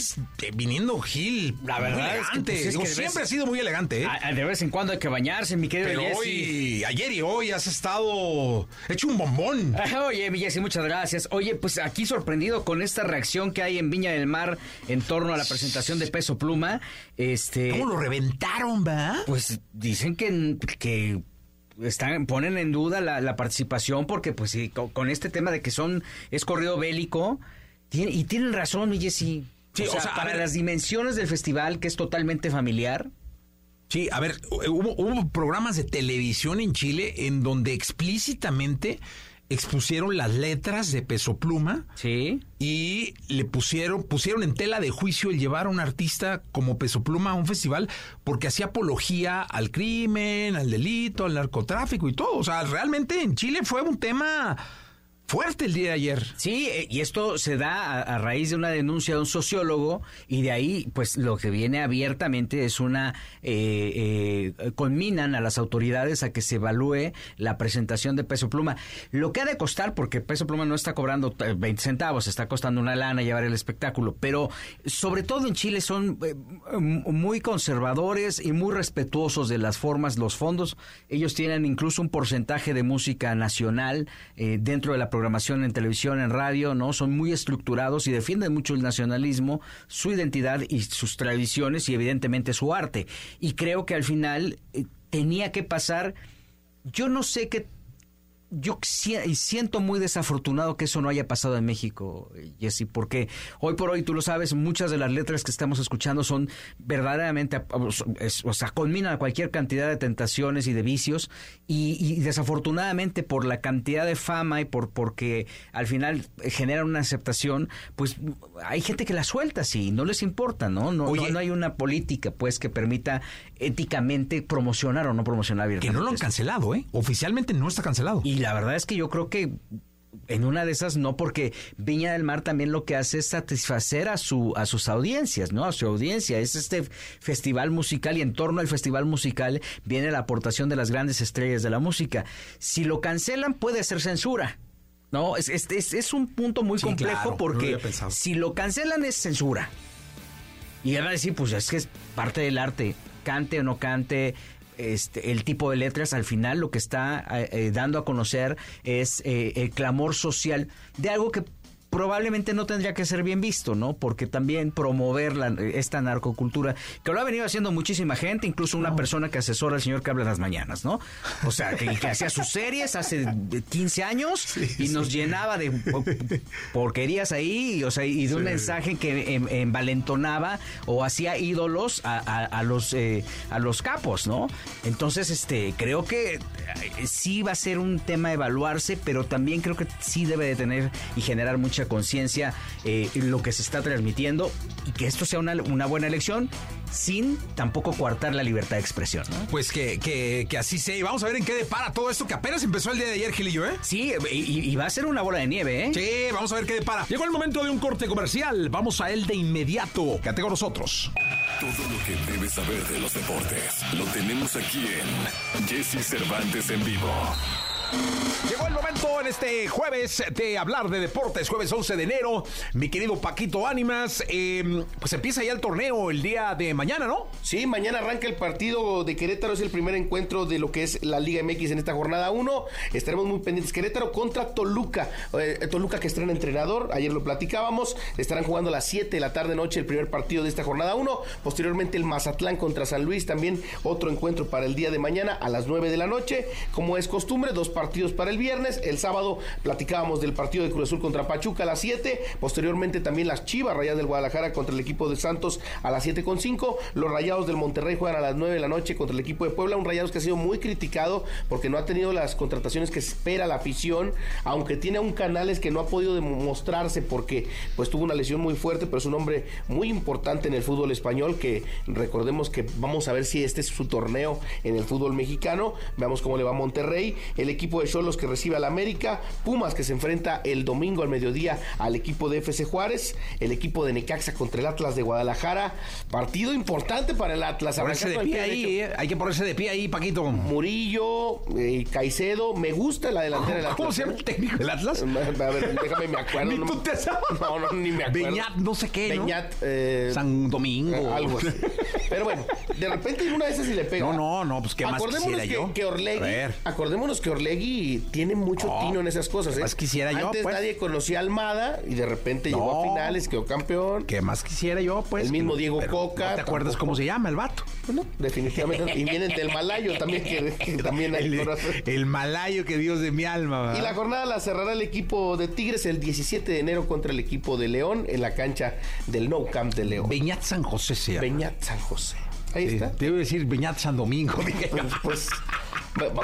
Viniendo Gil. La muy verdad es que, elegante. pues, es Digo, que de siempre ha sido muy elegante, ¿eh? De vez en cuando hay que bañarse, mi querido Pero Jesse. hoy, ayer y hoy has estado hecho un bombón. Ah, Oye, mi Jessy, muchas gracias. Oye, pues aquí sorprendido con esta reacción que hay en Viña del Mar en torno a la presentación de Peso Pluma. Este, ¿Cómo lo reventaron, va? pues dicen que, que están, ponen en duda la, la participación porque pues sí, co- con, este tema de que son es corrido bélico tiene- y tienen razón, Jessy. Sí, o o sea, sea, a para ver- las dimensiones del festival, que es totalmente familiar. Sí, a ver, hubo, hubo programas de televisión en Chile en donde explícitamente expusieron las letras de Peso Pluma Sí. y le pusieron pusieron en tela de juicio el llevar a un artista como Peso Pluma a un festival porque hacía apología al crimen, al delito, al narcotráfico y todo. O sea, realmente en Chile fue un tema fuerte el día de ayer. Sí, eh, y esto se da a, raíz de una denuncia de un sociólogo y de ahí, pues lo que viene abiertamente es una, eh, eh, conminan a las autoridades a que se evalúe la presentación de Peso Pluma. Lo que ha de costar, porque Peso Pluma no está cobrando eh, 20 centavos, está costando una lana llevar el espectáculo, pero sobre todo en Chile son eh, muy conservadores y muy respetuosos de las formas, los fondos. Ellos tienen incluso un porcentaje de música nacional eh, dentro de la programación en televisión, en radio, ¿no? Son muy estructurados y defienden mucho el nacionalismo, su identidad y sus tradiciones y evidentemente su arte. Y creo que al final eh, tenía que pasar, yo no sé qué yo si- siento muy desafortunado que eso no haya pasado en México, Jesse, porque hoy por hoy, tú lo sabes, muchas de las letras que estamos escuchando son verdaderamente, o sea, culminan cualquier cantidad de tentaciones y de vicios, y, y desafortunadamente por la cantidad de fama y por porque al final generan una aceptación, pues hay gente que la suelta así, no les importa, ¿no? No, Oye. no, no hay una política, pues, que permita éticamente promocionar o no promocionar Que no lo han cancelado, ¿eh? Oficialmente no está cancelado. Y la verdad es que yo creo que en una de esas no, porque Viña del Mar también lo que hace es satisfacer a su a sus audiencias, ¿no? A su audiencia. Es este festival musical y en torno al festival musical viene la aportación de las grandes estrellas de la música. Si lo cancelan puede ser censura. No, es, es, es- es un punto muy Sí, complejo claro, porque si lo cancelan es censura. Y van a decir, pues es que es parte del arte, cante o no cante, este, el tipo de letras, al final lo que está eh, eh, dando a conocer es eh, el clamor social de algo que probablemente no tendría que ser bien visto, ¿no? Porque también promover la- esta narcocultura, que lo ha venido haciendo muchísima gente, incluso una persona que asesora al señor que habla en las mañanas, ¿no? O sea, que, que hacía sus series hace 15 años y nos llenaba de po- porquerías ahí, y, o sea, y de un mensaje que em- envalentonaba o hacía ídolos a, a- a los eh, a los capos, ¿no? Entonces, este, creo que eh, sí va a ser un tema a evaluarse, pero también creo que sí debe de tener y generar mucha mucha conciencia eh, lo que se está transmitiendo y que esto sea una, una buena elección sin tampoco coartar la libertad de expresión. ¿no? Pues que, que, que así sea. Y vamos a ver en qué depara todo esto que apenas empezó el día de ayer, Gilillo, ¿eh? Sí, y, y va a ser una bola de nieve, ¿eh? Sí, vamos a ver qué depara. Llegó el momento de un corte comercial. Vamos a él de inmediato. Quédate con nosotros. Todo lo que debes saber de los deportes lo tenemos aquí en Jesse Cervantes en vivo. Llegó el momento en este jueves de hablar de deportes, jueves 11 de enero. Mi querido Paquito Ánimas, eh, pues empieza ya el torneo el día de mañana, ¿no? Sí, mañana arranca el partido de Querétaro, es el primer encuentro de lo que es la Liga MX en esta jornada 1. Estaremos muy pendientes. Querétaro contra Toluca. Eh, Toluca que estrena entrenador, ayer lo platicábamos. Estarán jugando a las 7 de la tarde noche el primer partido de esta jornada 1. Posteriormente el Mazatlán contra San Luis, también otro encuentro para el día de mañana a las 9 de la noche. Como es costumbre, dos partidos para el viernes. El sábado platicábamos del partido de Cruz Azul contra Pachuca a las 7. Posteriormente también las Chivas Rayadas del Guadalajara contra el equipo de Santos a las 7 con 5. Los Rayados del Monterrey juegan a las 9 de la noche contra el equipo de Puebla. Un Rayados que ha sido muy criticado porque no ha tenido las contrataciones que espera la afición, aunque tiene un Canales que no ha podido demostrarse porque pues tuvo una lesión muy fuerte, pero es un hombre muy importante en el fútbol español que recordemos que vamos a ver si este es su torneo en el fútbol mexicano. Veamos cómo le va a Monterrey. El equipo de Cholos que recibe al América. Pumas que se enfrenta el domingo al mediodía al equipo de FC Juárez. El equipo de Necaxa contra el Atlas de Guadalajara. Partido importante para el Atlas. Ponerse de pie ahí. ¿eh? Hay que ponerse de pie ahí, Paquito. Murillo, eh, Caicedo. Me gusta la delantera del Atlas. ¿Cómo se llama el técnico del Atlas? A ver, déjame me acuerdo. Ni no, tú te sabes. no, no, ni me acuerdo. Beñat, no sé qué, ¿no? Beñat, eh, San Domingo. eh, algo así. Pero bueno, de repente en una de esas sí le pega. No, no, no, pues, ¿qué más quisiera que, yo? que Orlegui, acordémonos que Orlegui tiene mucho No, tino en esas cosas. ¿eh? más quisiera yo, Antes pues. nadie conocía a Almada y de repente llegó a finales, quedó campeón. ¿Qué más quisiera yo, pues? El mismo Que- Diego pero Coca, ¿No te acuerdas cómo se llama el vato? Bueno, definitivamente. y vienen del Malayo también, que, que también hay El, el malayo que Dios de mi alma, ¿verdad? Y la jornada la cerrará el equipo de Tigres el 17 de enero contra el equipo de León en la cancha del No Camp de León. Beñat San José se llama. Beñat San José. Ahí está. Te iba a decir Beñat San Domingo. dije. Pues, pues,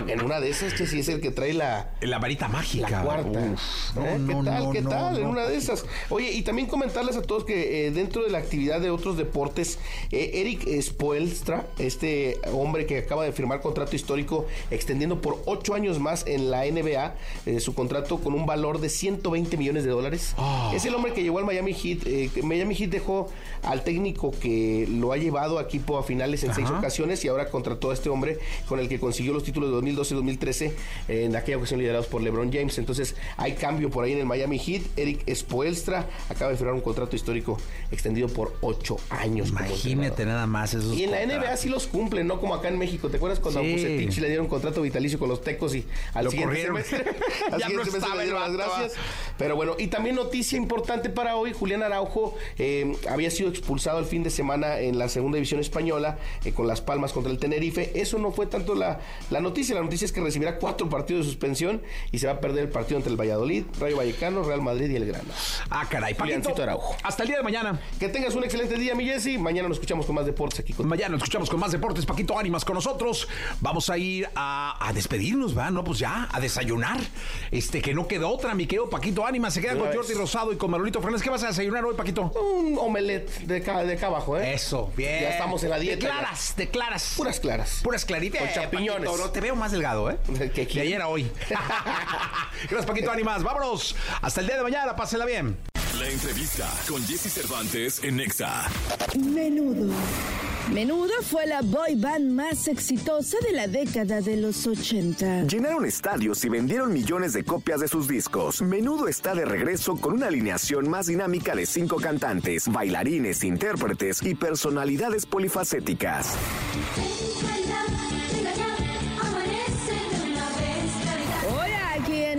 en una de esas, que sí es el que trae la, La varita mágica. la cuarta. Uf, ¿Eh? no, ¿Qué tal? no, ¿Qué tal? En una de esas. Oye, y también comentarles a todos que eh, dentro de la actividad de otros deportes, eh, Eric Spoelstra, este hombre que acaba de firmar contrato histórico extendiendo por ocho años más en la NBA, eh, su contrato con un valor de 120 millones de dólares. Ah. Es el hombre que llegó al Miami Heat. Miami Heat dejó al técnico que lo ha llevado a equipo a finales en seis ocasiones y ahora contrató a este hombre con el que consiguió los títulos de 2012 y 2013 eh, en aquella ocasión liderados por LeBron James. Entonces hay cambio por ahí en el Miami Heat. Eric Spoelstra acaba de firmar un contrato histórico extendido por ocho años. Imagínate nada más esos Y en la NBA sí los cumplen, no como acá en México. ¿Te acuerdas cuando Sí. a Bucetich le dieron contrato vitalicio con los Tecos y al Lo siguiente corrieron. semestre, al Ya siguiente no semestre estaba le dieron las gracias? Pero bueno, y también noticia importante para hoy, Julián Araujo eh, había sido expulsado el fin de semana en la segunda división española eh, con las palmas contra el Tenerife. Eso no fue tanto la, la noticia, la noticia es que recibirá cuatro partidos de suspensión y se va a perder el partido entre el Valladolid, Rayo Vallecano, Real Madrid y el Granada. Ah, caray. Paquito, Araujo. hasta el día de mañana. Que tengas un excelente día, mi Jessy. Mañana nos escuchamos con más deportes aquí con Mañana nos escuchamos con más deportes. Paquito Ánimas con nosotros. Vamos a ir a, a despedirnos, ¿va? No, pues ya, a desayunar. Este, que no queda otra, mi querido Paquito Ánimas. Se queda De con Jordi. Rosado y con Manolito Fernández. ¿Qué vas a desayunar hoy, Paquito? un omelette de acá, de acá abajo, ¿eh? Eso, bien. Ya estamos en la dieta. Declaras, declaras. Puras claras. Puras claritas. Con Eh, champiñones. Paquito, no, te veo más delgado, ¿eh? ¿Qué De ayer a hoy. Gracias, Paquito Ánimas. Vámonos. Hasta el día de mañana. Pásela bien. La entrevista con Jesse Cervantes en Nexa. Menudo. Menudo fue la boy band más exitosa de la década de los 80. Llenaron estadios y vendieron millones de copias de sus discos. Menudo está de regreso con una alineación más dinámica de cinco cantantes, bailarines, intérpretes y personalidades polifacéticas.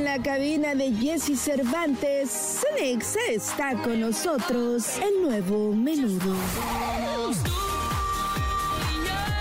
La cabina de Jesse Cervantes, Cenexa está con nosotros el nuevo Menudo.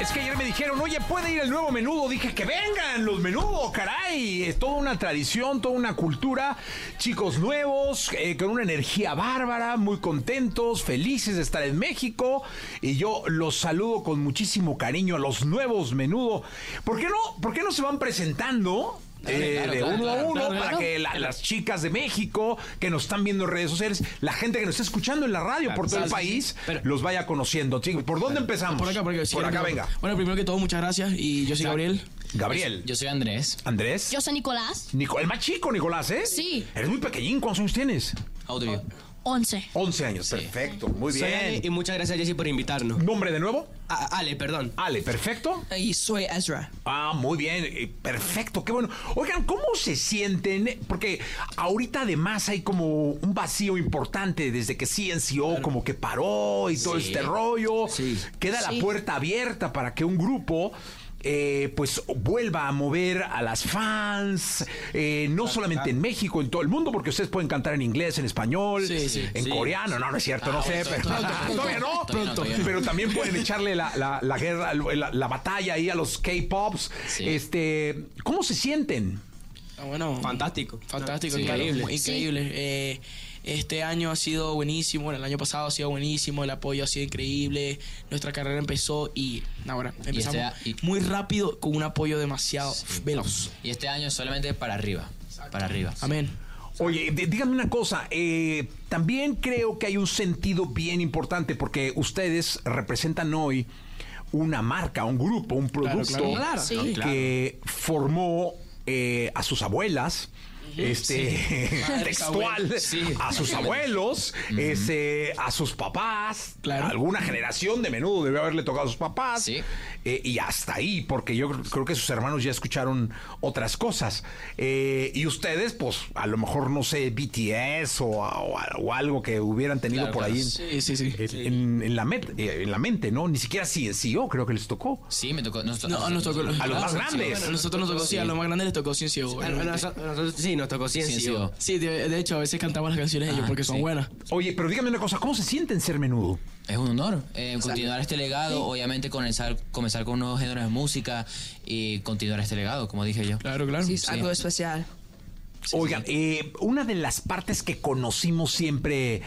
Es que ayer me dijeron, oye, ¿puede ir el nuevo menudo? Dije, que vengan los menudos, caray. Es toda una tradición, toda una cultura. Chicos nuevos, eh, con una energía bárbara, muy contentos, felices de estar en México. Y yo los saludo con muchísimo cariño a los nuevos menudo. ¿Por qué no, por qué no se van presentando? Eh, Claro, de claro, uno a uno claro, para claro. que la- las chicas de México que nos están viendo en redes sociales, la gente que nos está escuchando en la radio por todo el país, Pero- los vaya conociendo. Chicos, ¿Por dónde empezamos? Por acá, por acá. sí, Por acá, venga. Bueno, primero que todo, muchas gracias. Y yo soy Gabriel. Gabriel. Yo soy Andrés. Andrés. Yo soy Nicolás. Nico- el más chico, Nicolás, ¿eh? Sí. Eres muy pequeñín. ¿Cuántos años tienes? How do you? 11. 11 años. Perfecto. Muy Soy Ale bien. y muchas gracias, Jessy, por invitarnos. ¿Nombre de nuevo? A- Ale, perdón. Ale, perfecto. Y soy Ezra. Ah, muy bien, eh, perfecto, qué bueno. Oigan, ¿cómo se sienten? Porque ahorita además hay como un vacío importante desde que CNCO como que paró y todo Sí. este rollo. Sí. Queda la Sí. puerta abierta para que un grupo... eh, pues vuelva a mover a las fans, eh, no solamente en México, en todo el mundo, porque ustedes pueden cantar en inglés, en español, Sí, sí. en Sí. coreano, no, no es cierto, no sé, pero todavía no, pero también pueden echarle la, la- la guerra, la, la batalla ahí a los K-Pops. Sí. Este, ¿cómo se sienten? Ah, bueno, Fantástico. Fantástico, Sí. claro, Increíble. increíble. Eh, este año ha sido buenísimo, bueno, el año pasado ha sido buenísimo, el apoyo ha sido increíble, nuestra carrera empezó y ahora empezamos este y- muy rápido con un apoyo demasiado veloz. Y este año solamente para arriba. Para arriba. Amén. Oye, díganme una cosa, eh, también creo que hay un sentido bien importante porque ustedes representan hoy una marca, un grupo, un producto claro. Claro. Sí. que formó eh, a sus abuelas. Este textual Sí. a sus abuelos, este, a sus papás, Claro. alguna generación de menudo debe haberle tocado a sus papás Sí. eh, y hasta ahí, porque yo creo- que sus hermanos ya escucharon otras cosas. Eh, y ustedes, pues, a lo mejor, no sé, BTS o, o- o algo que hubieran tenido Claro, por claro. ahí en, Sí, sí, sí. en- en la met- eh, en la mente, ¿no? Ni siquiera CNCO creo que les tocó. Sí, me tocó. Nos, No, nos tocó. A los más Sí, grandes. bueno, a nosotros nos tocó, sí, a los más grandes les tocó Ciencio. A- a nos tocó. Ciencio. Sí, de, de hecho, a veces cantamos las canciones de ellos Ah, porque son sí. buenas. Oye, pero dígame una cosa, ¿cómo se sienten ser menudo? Es un honor eh, continuar este legado, obviamente comenzar, comenzar con nuevos géneros de música y continuar este legado, como dije yo. Claro, claro. Sí, es algo especial. Oigan, eh, una de las partes que conocimos siempre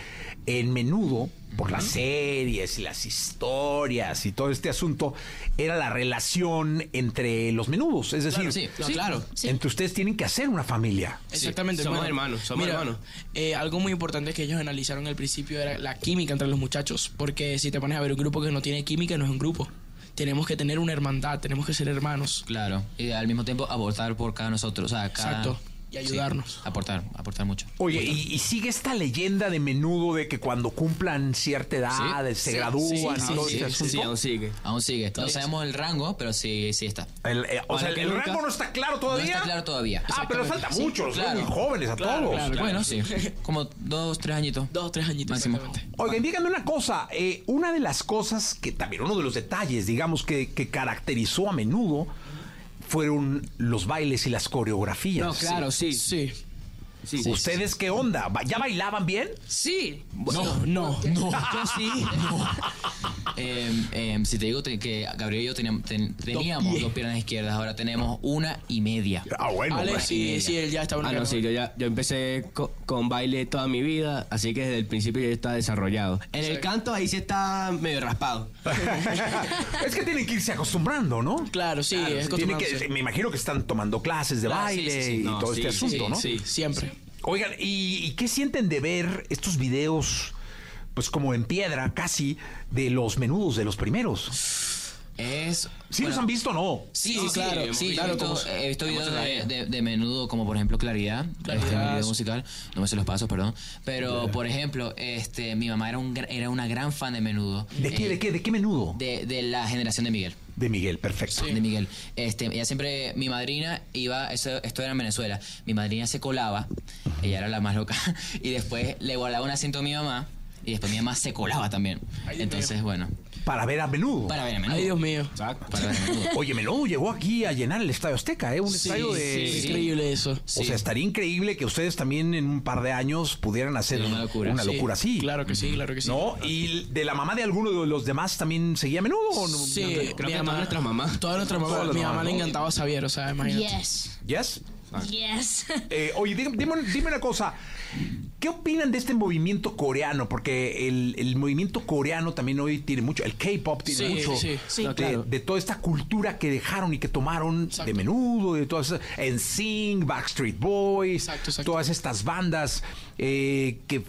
en menudo, por las series y las historias y todo este asunto, era la relación entre los menudos. Es decir, Claro, sí, no, claro. entre ustedes tienen que hacer una familia. Exactamente. Somos bueno, hermanos, somos mira, hermanos. eh, algo muy importante que ellos analizaron al principio era la química entre los muchachos. Porque si te pones a ver un grupo que no tiene química, no es un grupo. Tenemos que tener una hermandad, tenemos que ser hermanos. Claro. Y al mismo tiempo aportar por cada nosotros. O sea, cada, Exacto. Y ayudarnos. aportar, aportar mucho. Oye, y, y sigue esta leyenda de menudo de que cuando cumplan cierta edad Sí. se Sí, gradúan sí, todo sí, este sí, asunto. Sí, aún sigue. Aún sigue. No sabemos el rango, pero sí, sí está. El, eh, o sea, el nunca- rango no está claro todavía. No está claro todavía. Ah, pero falta Sí, mucho, los claro. jóvenes a Claro, todos. claro, Bueno, sí. Como dos, tres añitos. Dos tres añitos. Máximo. Oigan, díganme una cosa. eh, una de las cosas que también, uno de los detalles, digamos, que, que caracterizó a menudo fueron los bailes y las coreografías. No, claro, sí. Sí. Sí, sí, ¿Ustedes qué onda? ¿Ba- ¿Ya bailaban bien? Sí. No, no, no. Yo sí. Eh, eh, si te digo te- que Gabriel y yo teníamos, ten- teníamos dos piernas izquierdas, ahora tenemos una y media. Ah, bueno. Ale, sí, sí, él ya está Ah, no, sí, yo ya yo empecé co- con, baile toda mi vida, así que desde el principio ya está desarrollado. En el canto ahí sí está medio raspado. es que tienen que irse acostumbrando, ¿no? Claro, sí, es Tienen que, me imagino que están tomando clases de Claro, sí, baile sí, sí. y No, todo sí, este sí, asunto, sí, ¿no? sí, siempre. Oigan, ¿y, y qué sienten de ver estos videos, pues como en piedra casi, de los menudos de los primeros? Es. ¿Sí los han visto o no? Sí, Sí, sí, claro. Sí, claro, he visto, como- he visto videos de, de- de menudo, como por ejemplo Claridad, Claridad. este, mi video musical. No me sé los pasos, perdón. Pero, por ejemplo, este, mi mamá era, un, era una gran fan de menudo. ¿De qué, Eh, de qué, de qué menudo? De, de la generación de Miguel. De Miguel, perfecto. De Miguel. Este, ella siempre, mi madrina iba, eso, esto era en Venezuela, mi madrina se colaba, ella era la más loca, y después le guardaba un asiento a mi mamá, y después mi mamá se colaba también. Entonces, bueno, Para ver a menudo. para ver a menudo. Ay, Dios mío. Exacto. Para ver a menudo. Oye, Menudo llegó aquí a llenar el Estadio Azteca, ¿eh? Un Sí, estadio de... sí, es increíble eso. O sea, estaría increíble que ustedes también en un par de años pudieran hacer Sí, una locura. una Sí, locura así. Claro que sí, claro que sí. ¿No? ¿Y de la mamá de alguno de los demás también seguía a menudo? o no? Sí, Creo mi que todas mamá, nuestras mamás. Todas nuestras mamás. Todas Mi mamá le encantaba Xavier, o sea, imagínate. Yes. ¿Yes? Yes. Eh, oye, dime, dime- dime una cosa. ¿Qué opinan de este movimiento coreano? Porque el, el movimiento coreano también hoy tiene mucho, el K-pop tiene Sí, mucho sí, sí. de, claro. de toda esta cultura que dejaron y que tomaron de menudo, de todas esas, NSYNC, Backstreet Boys, todas estas bandas eh, que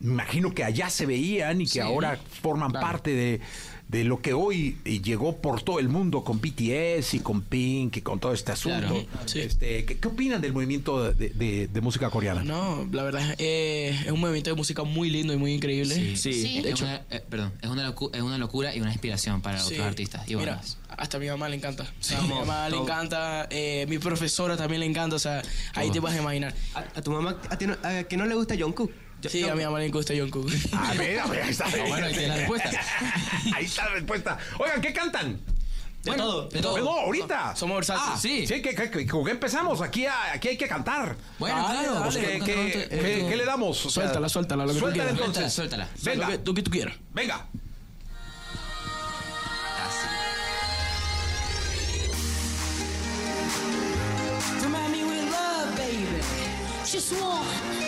me imagino que allá se veían y que Sí, ahora forman claro. parte de, de lo que hoy eh, llegó por todo el mundo con BTS y con Pink y con todo este asunto. Claro. Sí. Este, ¿qué, qué opinan del movimiento de, de- de música coreana? No, la verdad eh, es un movimiento de música muy lindo y muy increíble. Sí. De Es hecho, una, eh, perdón, es una, locu- es una locura y una inspiración para Sí. otros artistas y Mira, hasta a mi mamá le encanta. O sea, a Sí. mi mamá le encanta, eh, mi profesora también le encanta, o sea, ahí te vas a imaginar. ¿A, a tu mamá a ti no- a que no le gusta Jungkook? Sí, a mi mamá le gusta Jungkook. A ver, a ver, ahí está. Ah, bueno, ahí tiene la respuesta. ahí está la respuesta. Oigan, ¿qué cantan? De todo, de todo. No, ahorita. Somos versátiles. Ah, sí. Sí, que, que- que- ¿con qué empezamos? Aquí, a- aquí hay que cantar. Bueno, Dale, claro. Pues, dale. ¿qué, Canta, qué- canta, qué- eh, qué le damos? Suéltala, suéltala, lo que tú Suéltala quieras. entonces. Suéltala, Venga, Lo que, tú que tú quieras. venga. Just one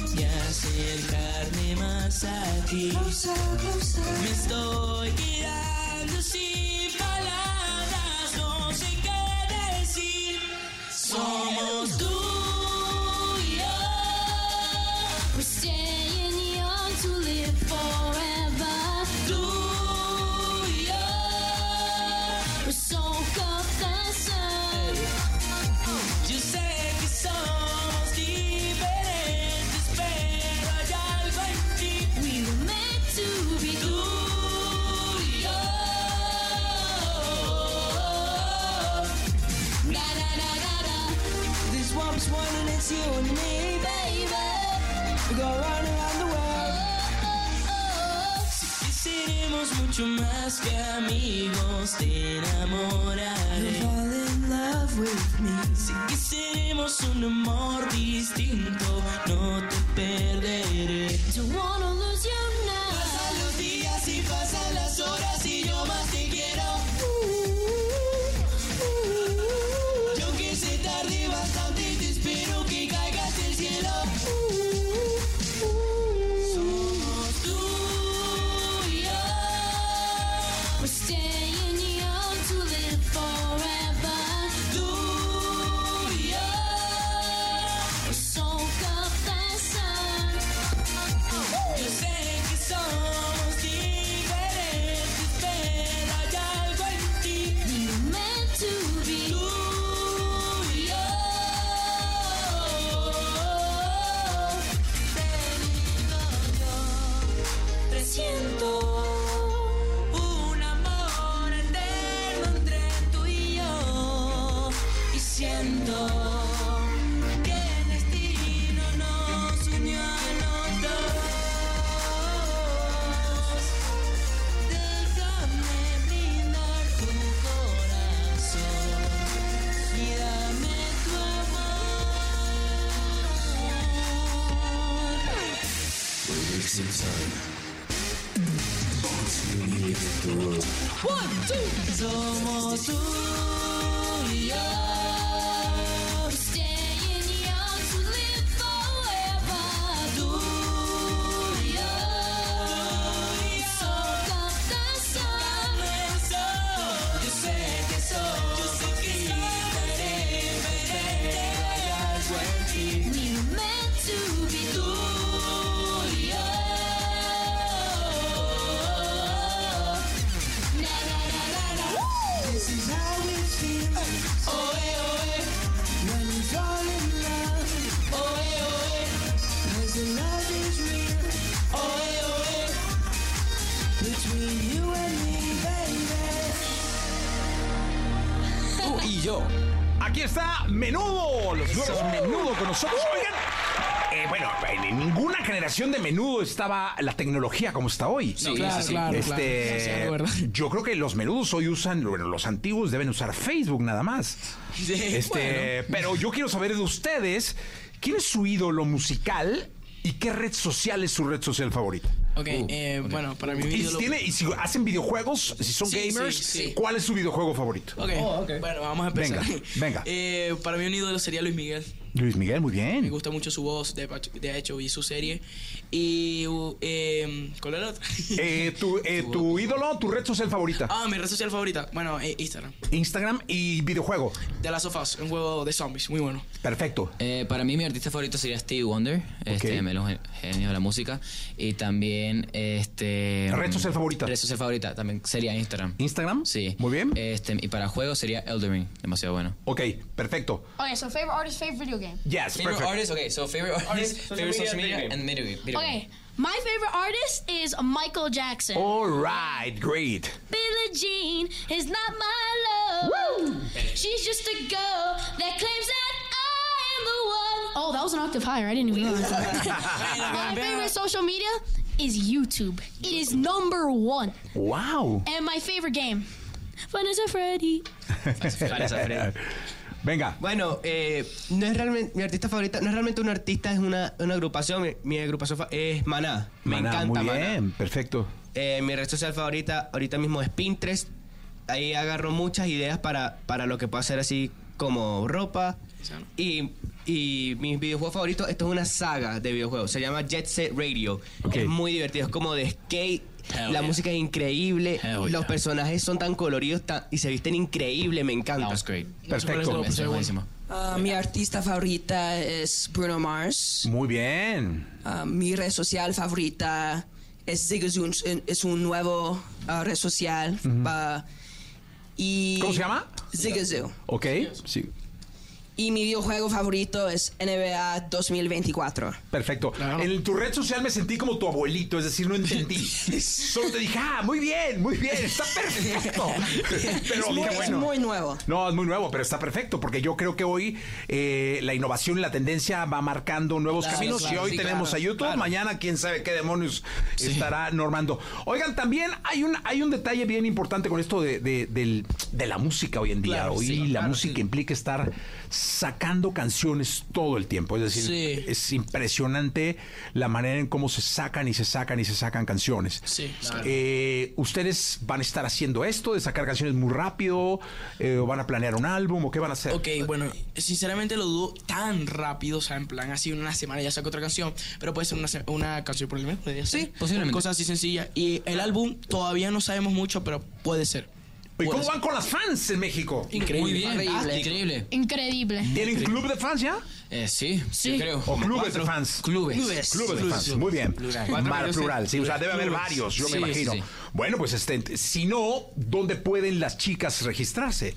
y acercarme más a ti. Me estoy quedando sin palabras, no sé qué decir. Somos tú más que amigos, te enamoraré. fall in love with me. Si que seremos un amor distinto, no te perderé. Generación de menudo estaba la tecnología como está hoy. Sí, claro, claro, Este, claro. Sí, sí, de verdad. yo creo que los menudos hoy usan, bueno, los antiguos deben usar Facebook nada más. Sí, Este, pero yo quiero saber de ustedes, ¿quién es su ídolo musical y qué red social es su red social favorita? Ok, eh, bueno, para mí Y, ídolo- si tiene- y si hacen videojuegos, si son Sí, gamers, sí, sí. ¿cuál es su videojuego favorito? Ok, bueno, vamos a empezar. Venga, venga. Eh, para mí un ídolo sería Luis Miguel. Luis Miguel, muy bien. Me gusta mucho su voz, de, de hecho vi su serie. Y, uh, eh, ¿cuál era la otra? Eh, tu, eh, tu ídolo, tu red social favorita. Ah, mi red social favorita. Bueno, eh, Instagram. Instagram y videojuego. The Last of Us, un juego de zombies, muy bueno. Perfecto. Eh, para mí mi artista favorito sería Stevie Wonder, este me lo genio de la música y también este Red social favorita. Red social favorita también sería Instagram. Instagram. Sí. Muy bien. Este y para juegos sería Elden Ring, demasiado bueno. Ok, perfecto. Okay, so favorite artist, favorite video game. Yes, favorite perfect. artist, okay, so favorite artist, favorite social media, and video, video Okay, my favorite artist is Michael Jackson. All right, great. Billie Jean is not my love. Woo! She's just a girl that claims that I am the one. Oh, that was an octave higher. I didn't even realize that. my favorite social media is YouTube. It is number one. Wow. And my favorite game, Fun as a Freddy. Venga. Bueno, eh, no es realmente mi artista favorita, no es realmente un artista, es una, una agrupación. Mi, mi agrupación es Maná. Me Maná, encanta Muy Maná. bien, perfecto. Eh, mi red social favorita ahorita mismo es Pinterest. Ahí agarro muchas ideas para, para lo que puedo hacer así como ropa. Y, y mis videojuegos favoritos, esto es una saga de videojuegos. Se llama Jet Set Radio. Es muy divertido, es como de skate. Hell la yeah. música es increíble. Hell Los yeah. personajes son tan coloridos tan- y se visten increíble. Me encanta. That was great. Perfecto. Ah, mi artista favorita es Bruno Mars. Muy bien. Ah, mi red social favorita es Zigazoo, un- es un nuevo ah, red social. Y ¿Cómo se llama? Zigazoo. Ok, sí. Y mi videojuego favorito es NBA 2024. Perfecto. En tu red social me sentí como tu abuelito, es decir, no entendí. Solo te dije, ah, muy bien, muy bien, está perfecto. Pero es, muy, es nuevo. No, es muy nuevo, pero está perfecto, porque yo creo que hoy eh, la innovación y la tendencia va marcando nuevos Claro, caminos. claro, y hoy sí, tenemos claro, a YouTube, claro. mañana quién sabe qué demonios estará normando. Oigan, también hay un, hay un detalle bien importante con esto de, de- la música hoy en día. Claro, hoy sí, la claro, música implica estar sacando canciones todo el tiempo. Es decir, Sí. es impresionante la manera en cómo se sacan y se sacan y se sacan canciones. Sí, claro. Eh, ¿Ustedes van a estar haciendo esto de sacar canciones muy rápido? Eh, ¿O van a planear un álbum? ¿O qué van a hacer? Ok, bueno, sinceramente lo dudo tan rápido, o sea, en plan, así en una semana ya saco otra canción, pero puede ser una, canción por el mes. Sí, posiblemente. Cosas así sencillas. Y el álbum todavía no sabemos mucho, pero puede ser. ¿Y cómo ser. van con las fans en México? Increíble. Muy bien, Increíble. increíble. Increíble. ¿Tienen club de fans ya? Eh, sí, Sí. yo creo. ¿O clubes cuatro. de fans? Clubes. Clubes, de fans. Muy bien. Plural. Mar plural, sí. O sea, debe haber Clubes. varios, yo Sí, me imagino. sí, sí. Bueno, pues este, si no, ¿dónde pueden las chicas registrarse?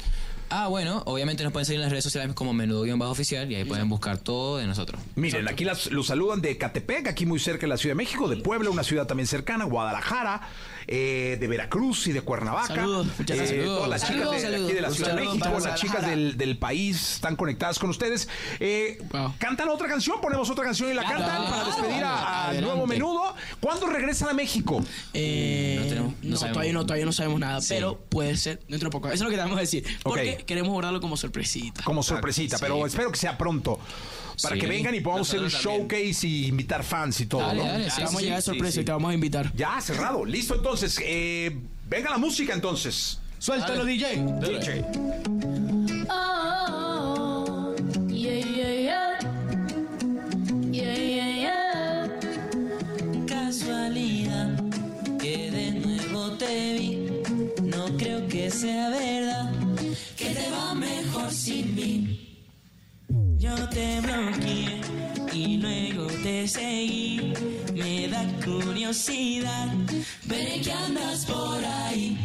Ah, bueno, obviamente nos pueden seguir en las redes sociales como menudo-oficial y ahí pueden buscar todo de nosotros. Miren, aquí las, los saludan de Catepec, aquí muy cerca de la Ciudad de México, de Puebla, una ciudad también cercana, Guadalajara, eh, de Veracruz y de Cuernavaca. Saludos, muchas gracias. Eh, todas las chicas Saludos, de, de saludos. aquí de la Ciudad de México, las chicas del, del país están conectadas con ustedes. Eh, ¿Cantan otra canción? ¿Ponemos otra canción y la Claro. cantan para despedir a- al nuevo menudo? ¿Cuándo regresan a México? Eh, no, no sabemos. todavía no, todavía no sabemos nada, Sí. pero puede ser dentro de poco. Eso es lo que te vamos a decir. Porque queremos guardarlo como sorpresita. Como sorpresita, pero espero que sea pronto. Para Sí. que vengan y podamos hacer un también. showcase y invitar fans y todo. Dale, ¿no? dale, sí, vamos a llegar de sorpresa y te vamos a invitar. Ya, cerrado. Listo, entonces. Eh, venga la música, entonces. Suéltalo, DJ. DJ. Oh, yeah, yeah, yeah. Yeah, yeah, yeah. Casualidad que de nuevo te vi. No creo que sea verdad que te va mejor sin mí. Yo te bloqueé y luego te seguí. Me da curiosidad ver que andas por ahí.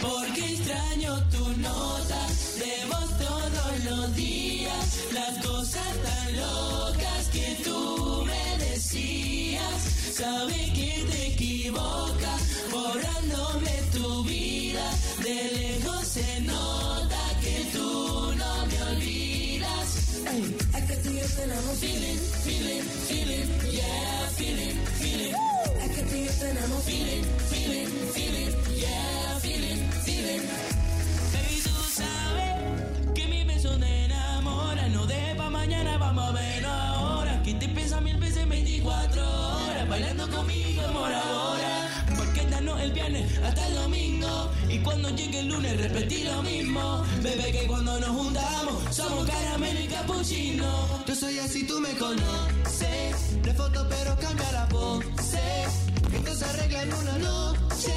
Porque extraño tu nota de voz todos los días. Las cosas tan locas que tú me decías. Sabe que te equivocas, borrándome tu vida. De lejos se nota que tú no me olvidas. Ey, es que tú y yo yo tenemos feeling, feeling, feeling, yeah, feeling, feeling. Tú y yo tenemos feeling, feeling, feeling, yeah, feeling, feeling. Baby, tú sabes que mi beso te enamora. No de pa' mañana, vamos a verlo ahora. Que te piensa mil veces en 24 horas. Bailando conmigo, amor, ahora. Porque darnos el viernes hasta el domingo. Y cuando llegue el lunes, repetir lo mismo. Bebé, que cuando nos juntamos, somos caramelo y capuchino. Yo soy así, tú me conoces. De foto, pero cambia la Esto se arregla en una noche.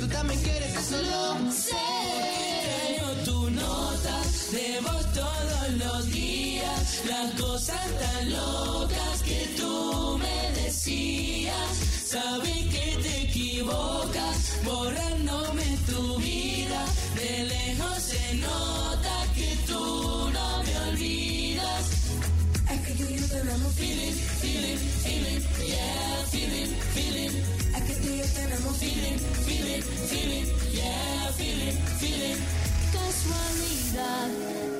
Tú también quieres eso, lo sé. Extraño tu nota de voz todos los días. Las cosas tan locas que tú me decías. Sabes que te equivocas, borrándome tu vida. De lejos se nota tenemos feeling, feeling, feeling, yeah, feeling, feeling. Casualidad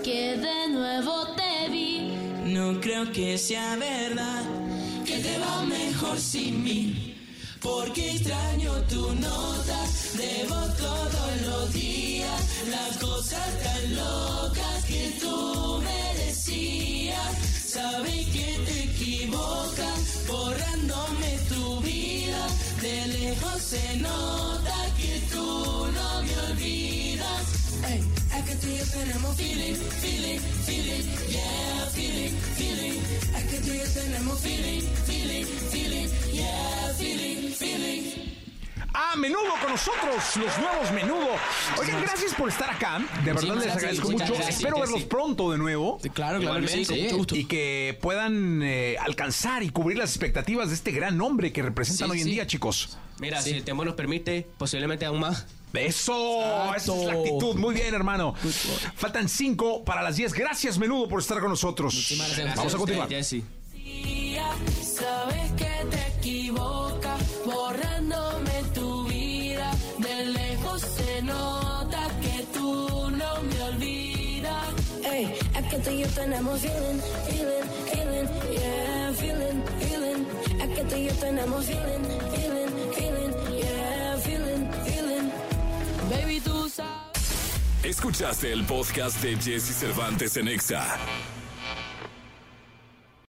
que de nuevo te vi. No creo que sea verdad que te va mejor sin mí. Porque extraño tu nota de voz todos los días. Las cosas tan locas que tú me decías. Sabes que te equivocas, borrándome tu vida. De lejos se nota que tú no me olvidas. Ey, es que tú y yo tenemos feeling, feeling, feeling, yeah, feeling, feeling. Es que tú y yo tenemos feeling, feeling, feeling, yeah, feeling, feeling. A menudo con nosotros, los nuevos menudo. Oigan, gracias por estar acá. De verdad les agradezco mucho. gracias. Espero verlos sí. pronto de nuevo. Claro, claro que sí, con mucho gusto. Y que puedan eh, alcanzar y cubrir las expectativas de este gran nombre que representan Sí, hoy en día, chicos. Mira, si el tiempo nos permite, posiblemente aún más. Eso, esa es la actitud. Muy bien, hermano. Faltan cinco para las 10. Gracias, menudo, por estar con nosotros. Vamos a continuar. Jesse. Sabes que te equivocas, Escuchaste el podcast de Jesse Cervantes en Exa.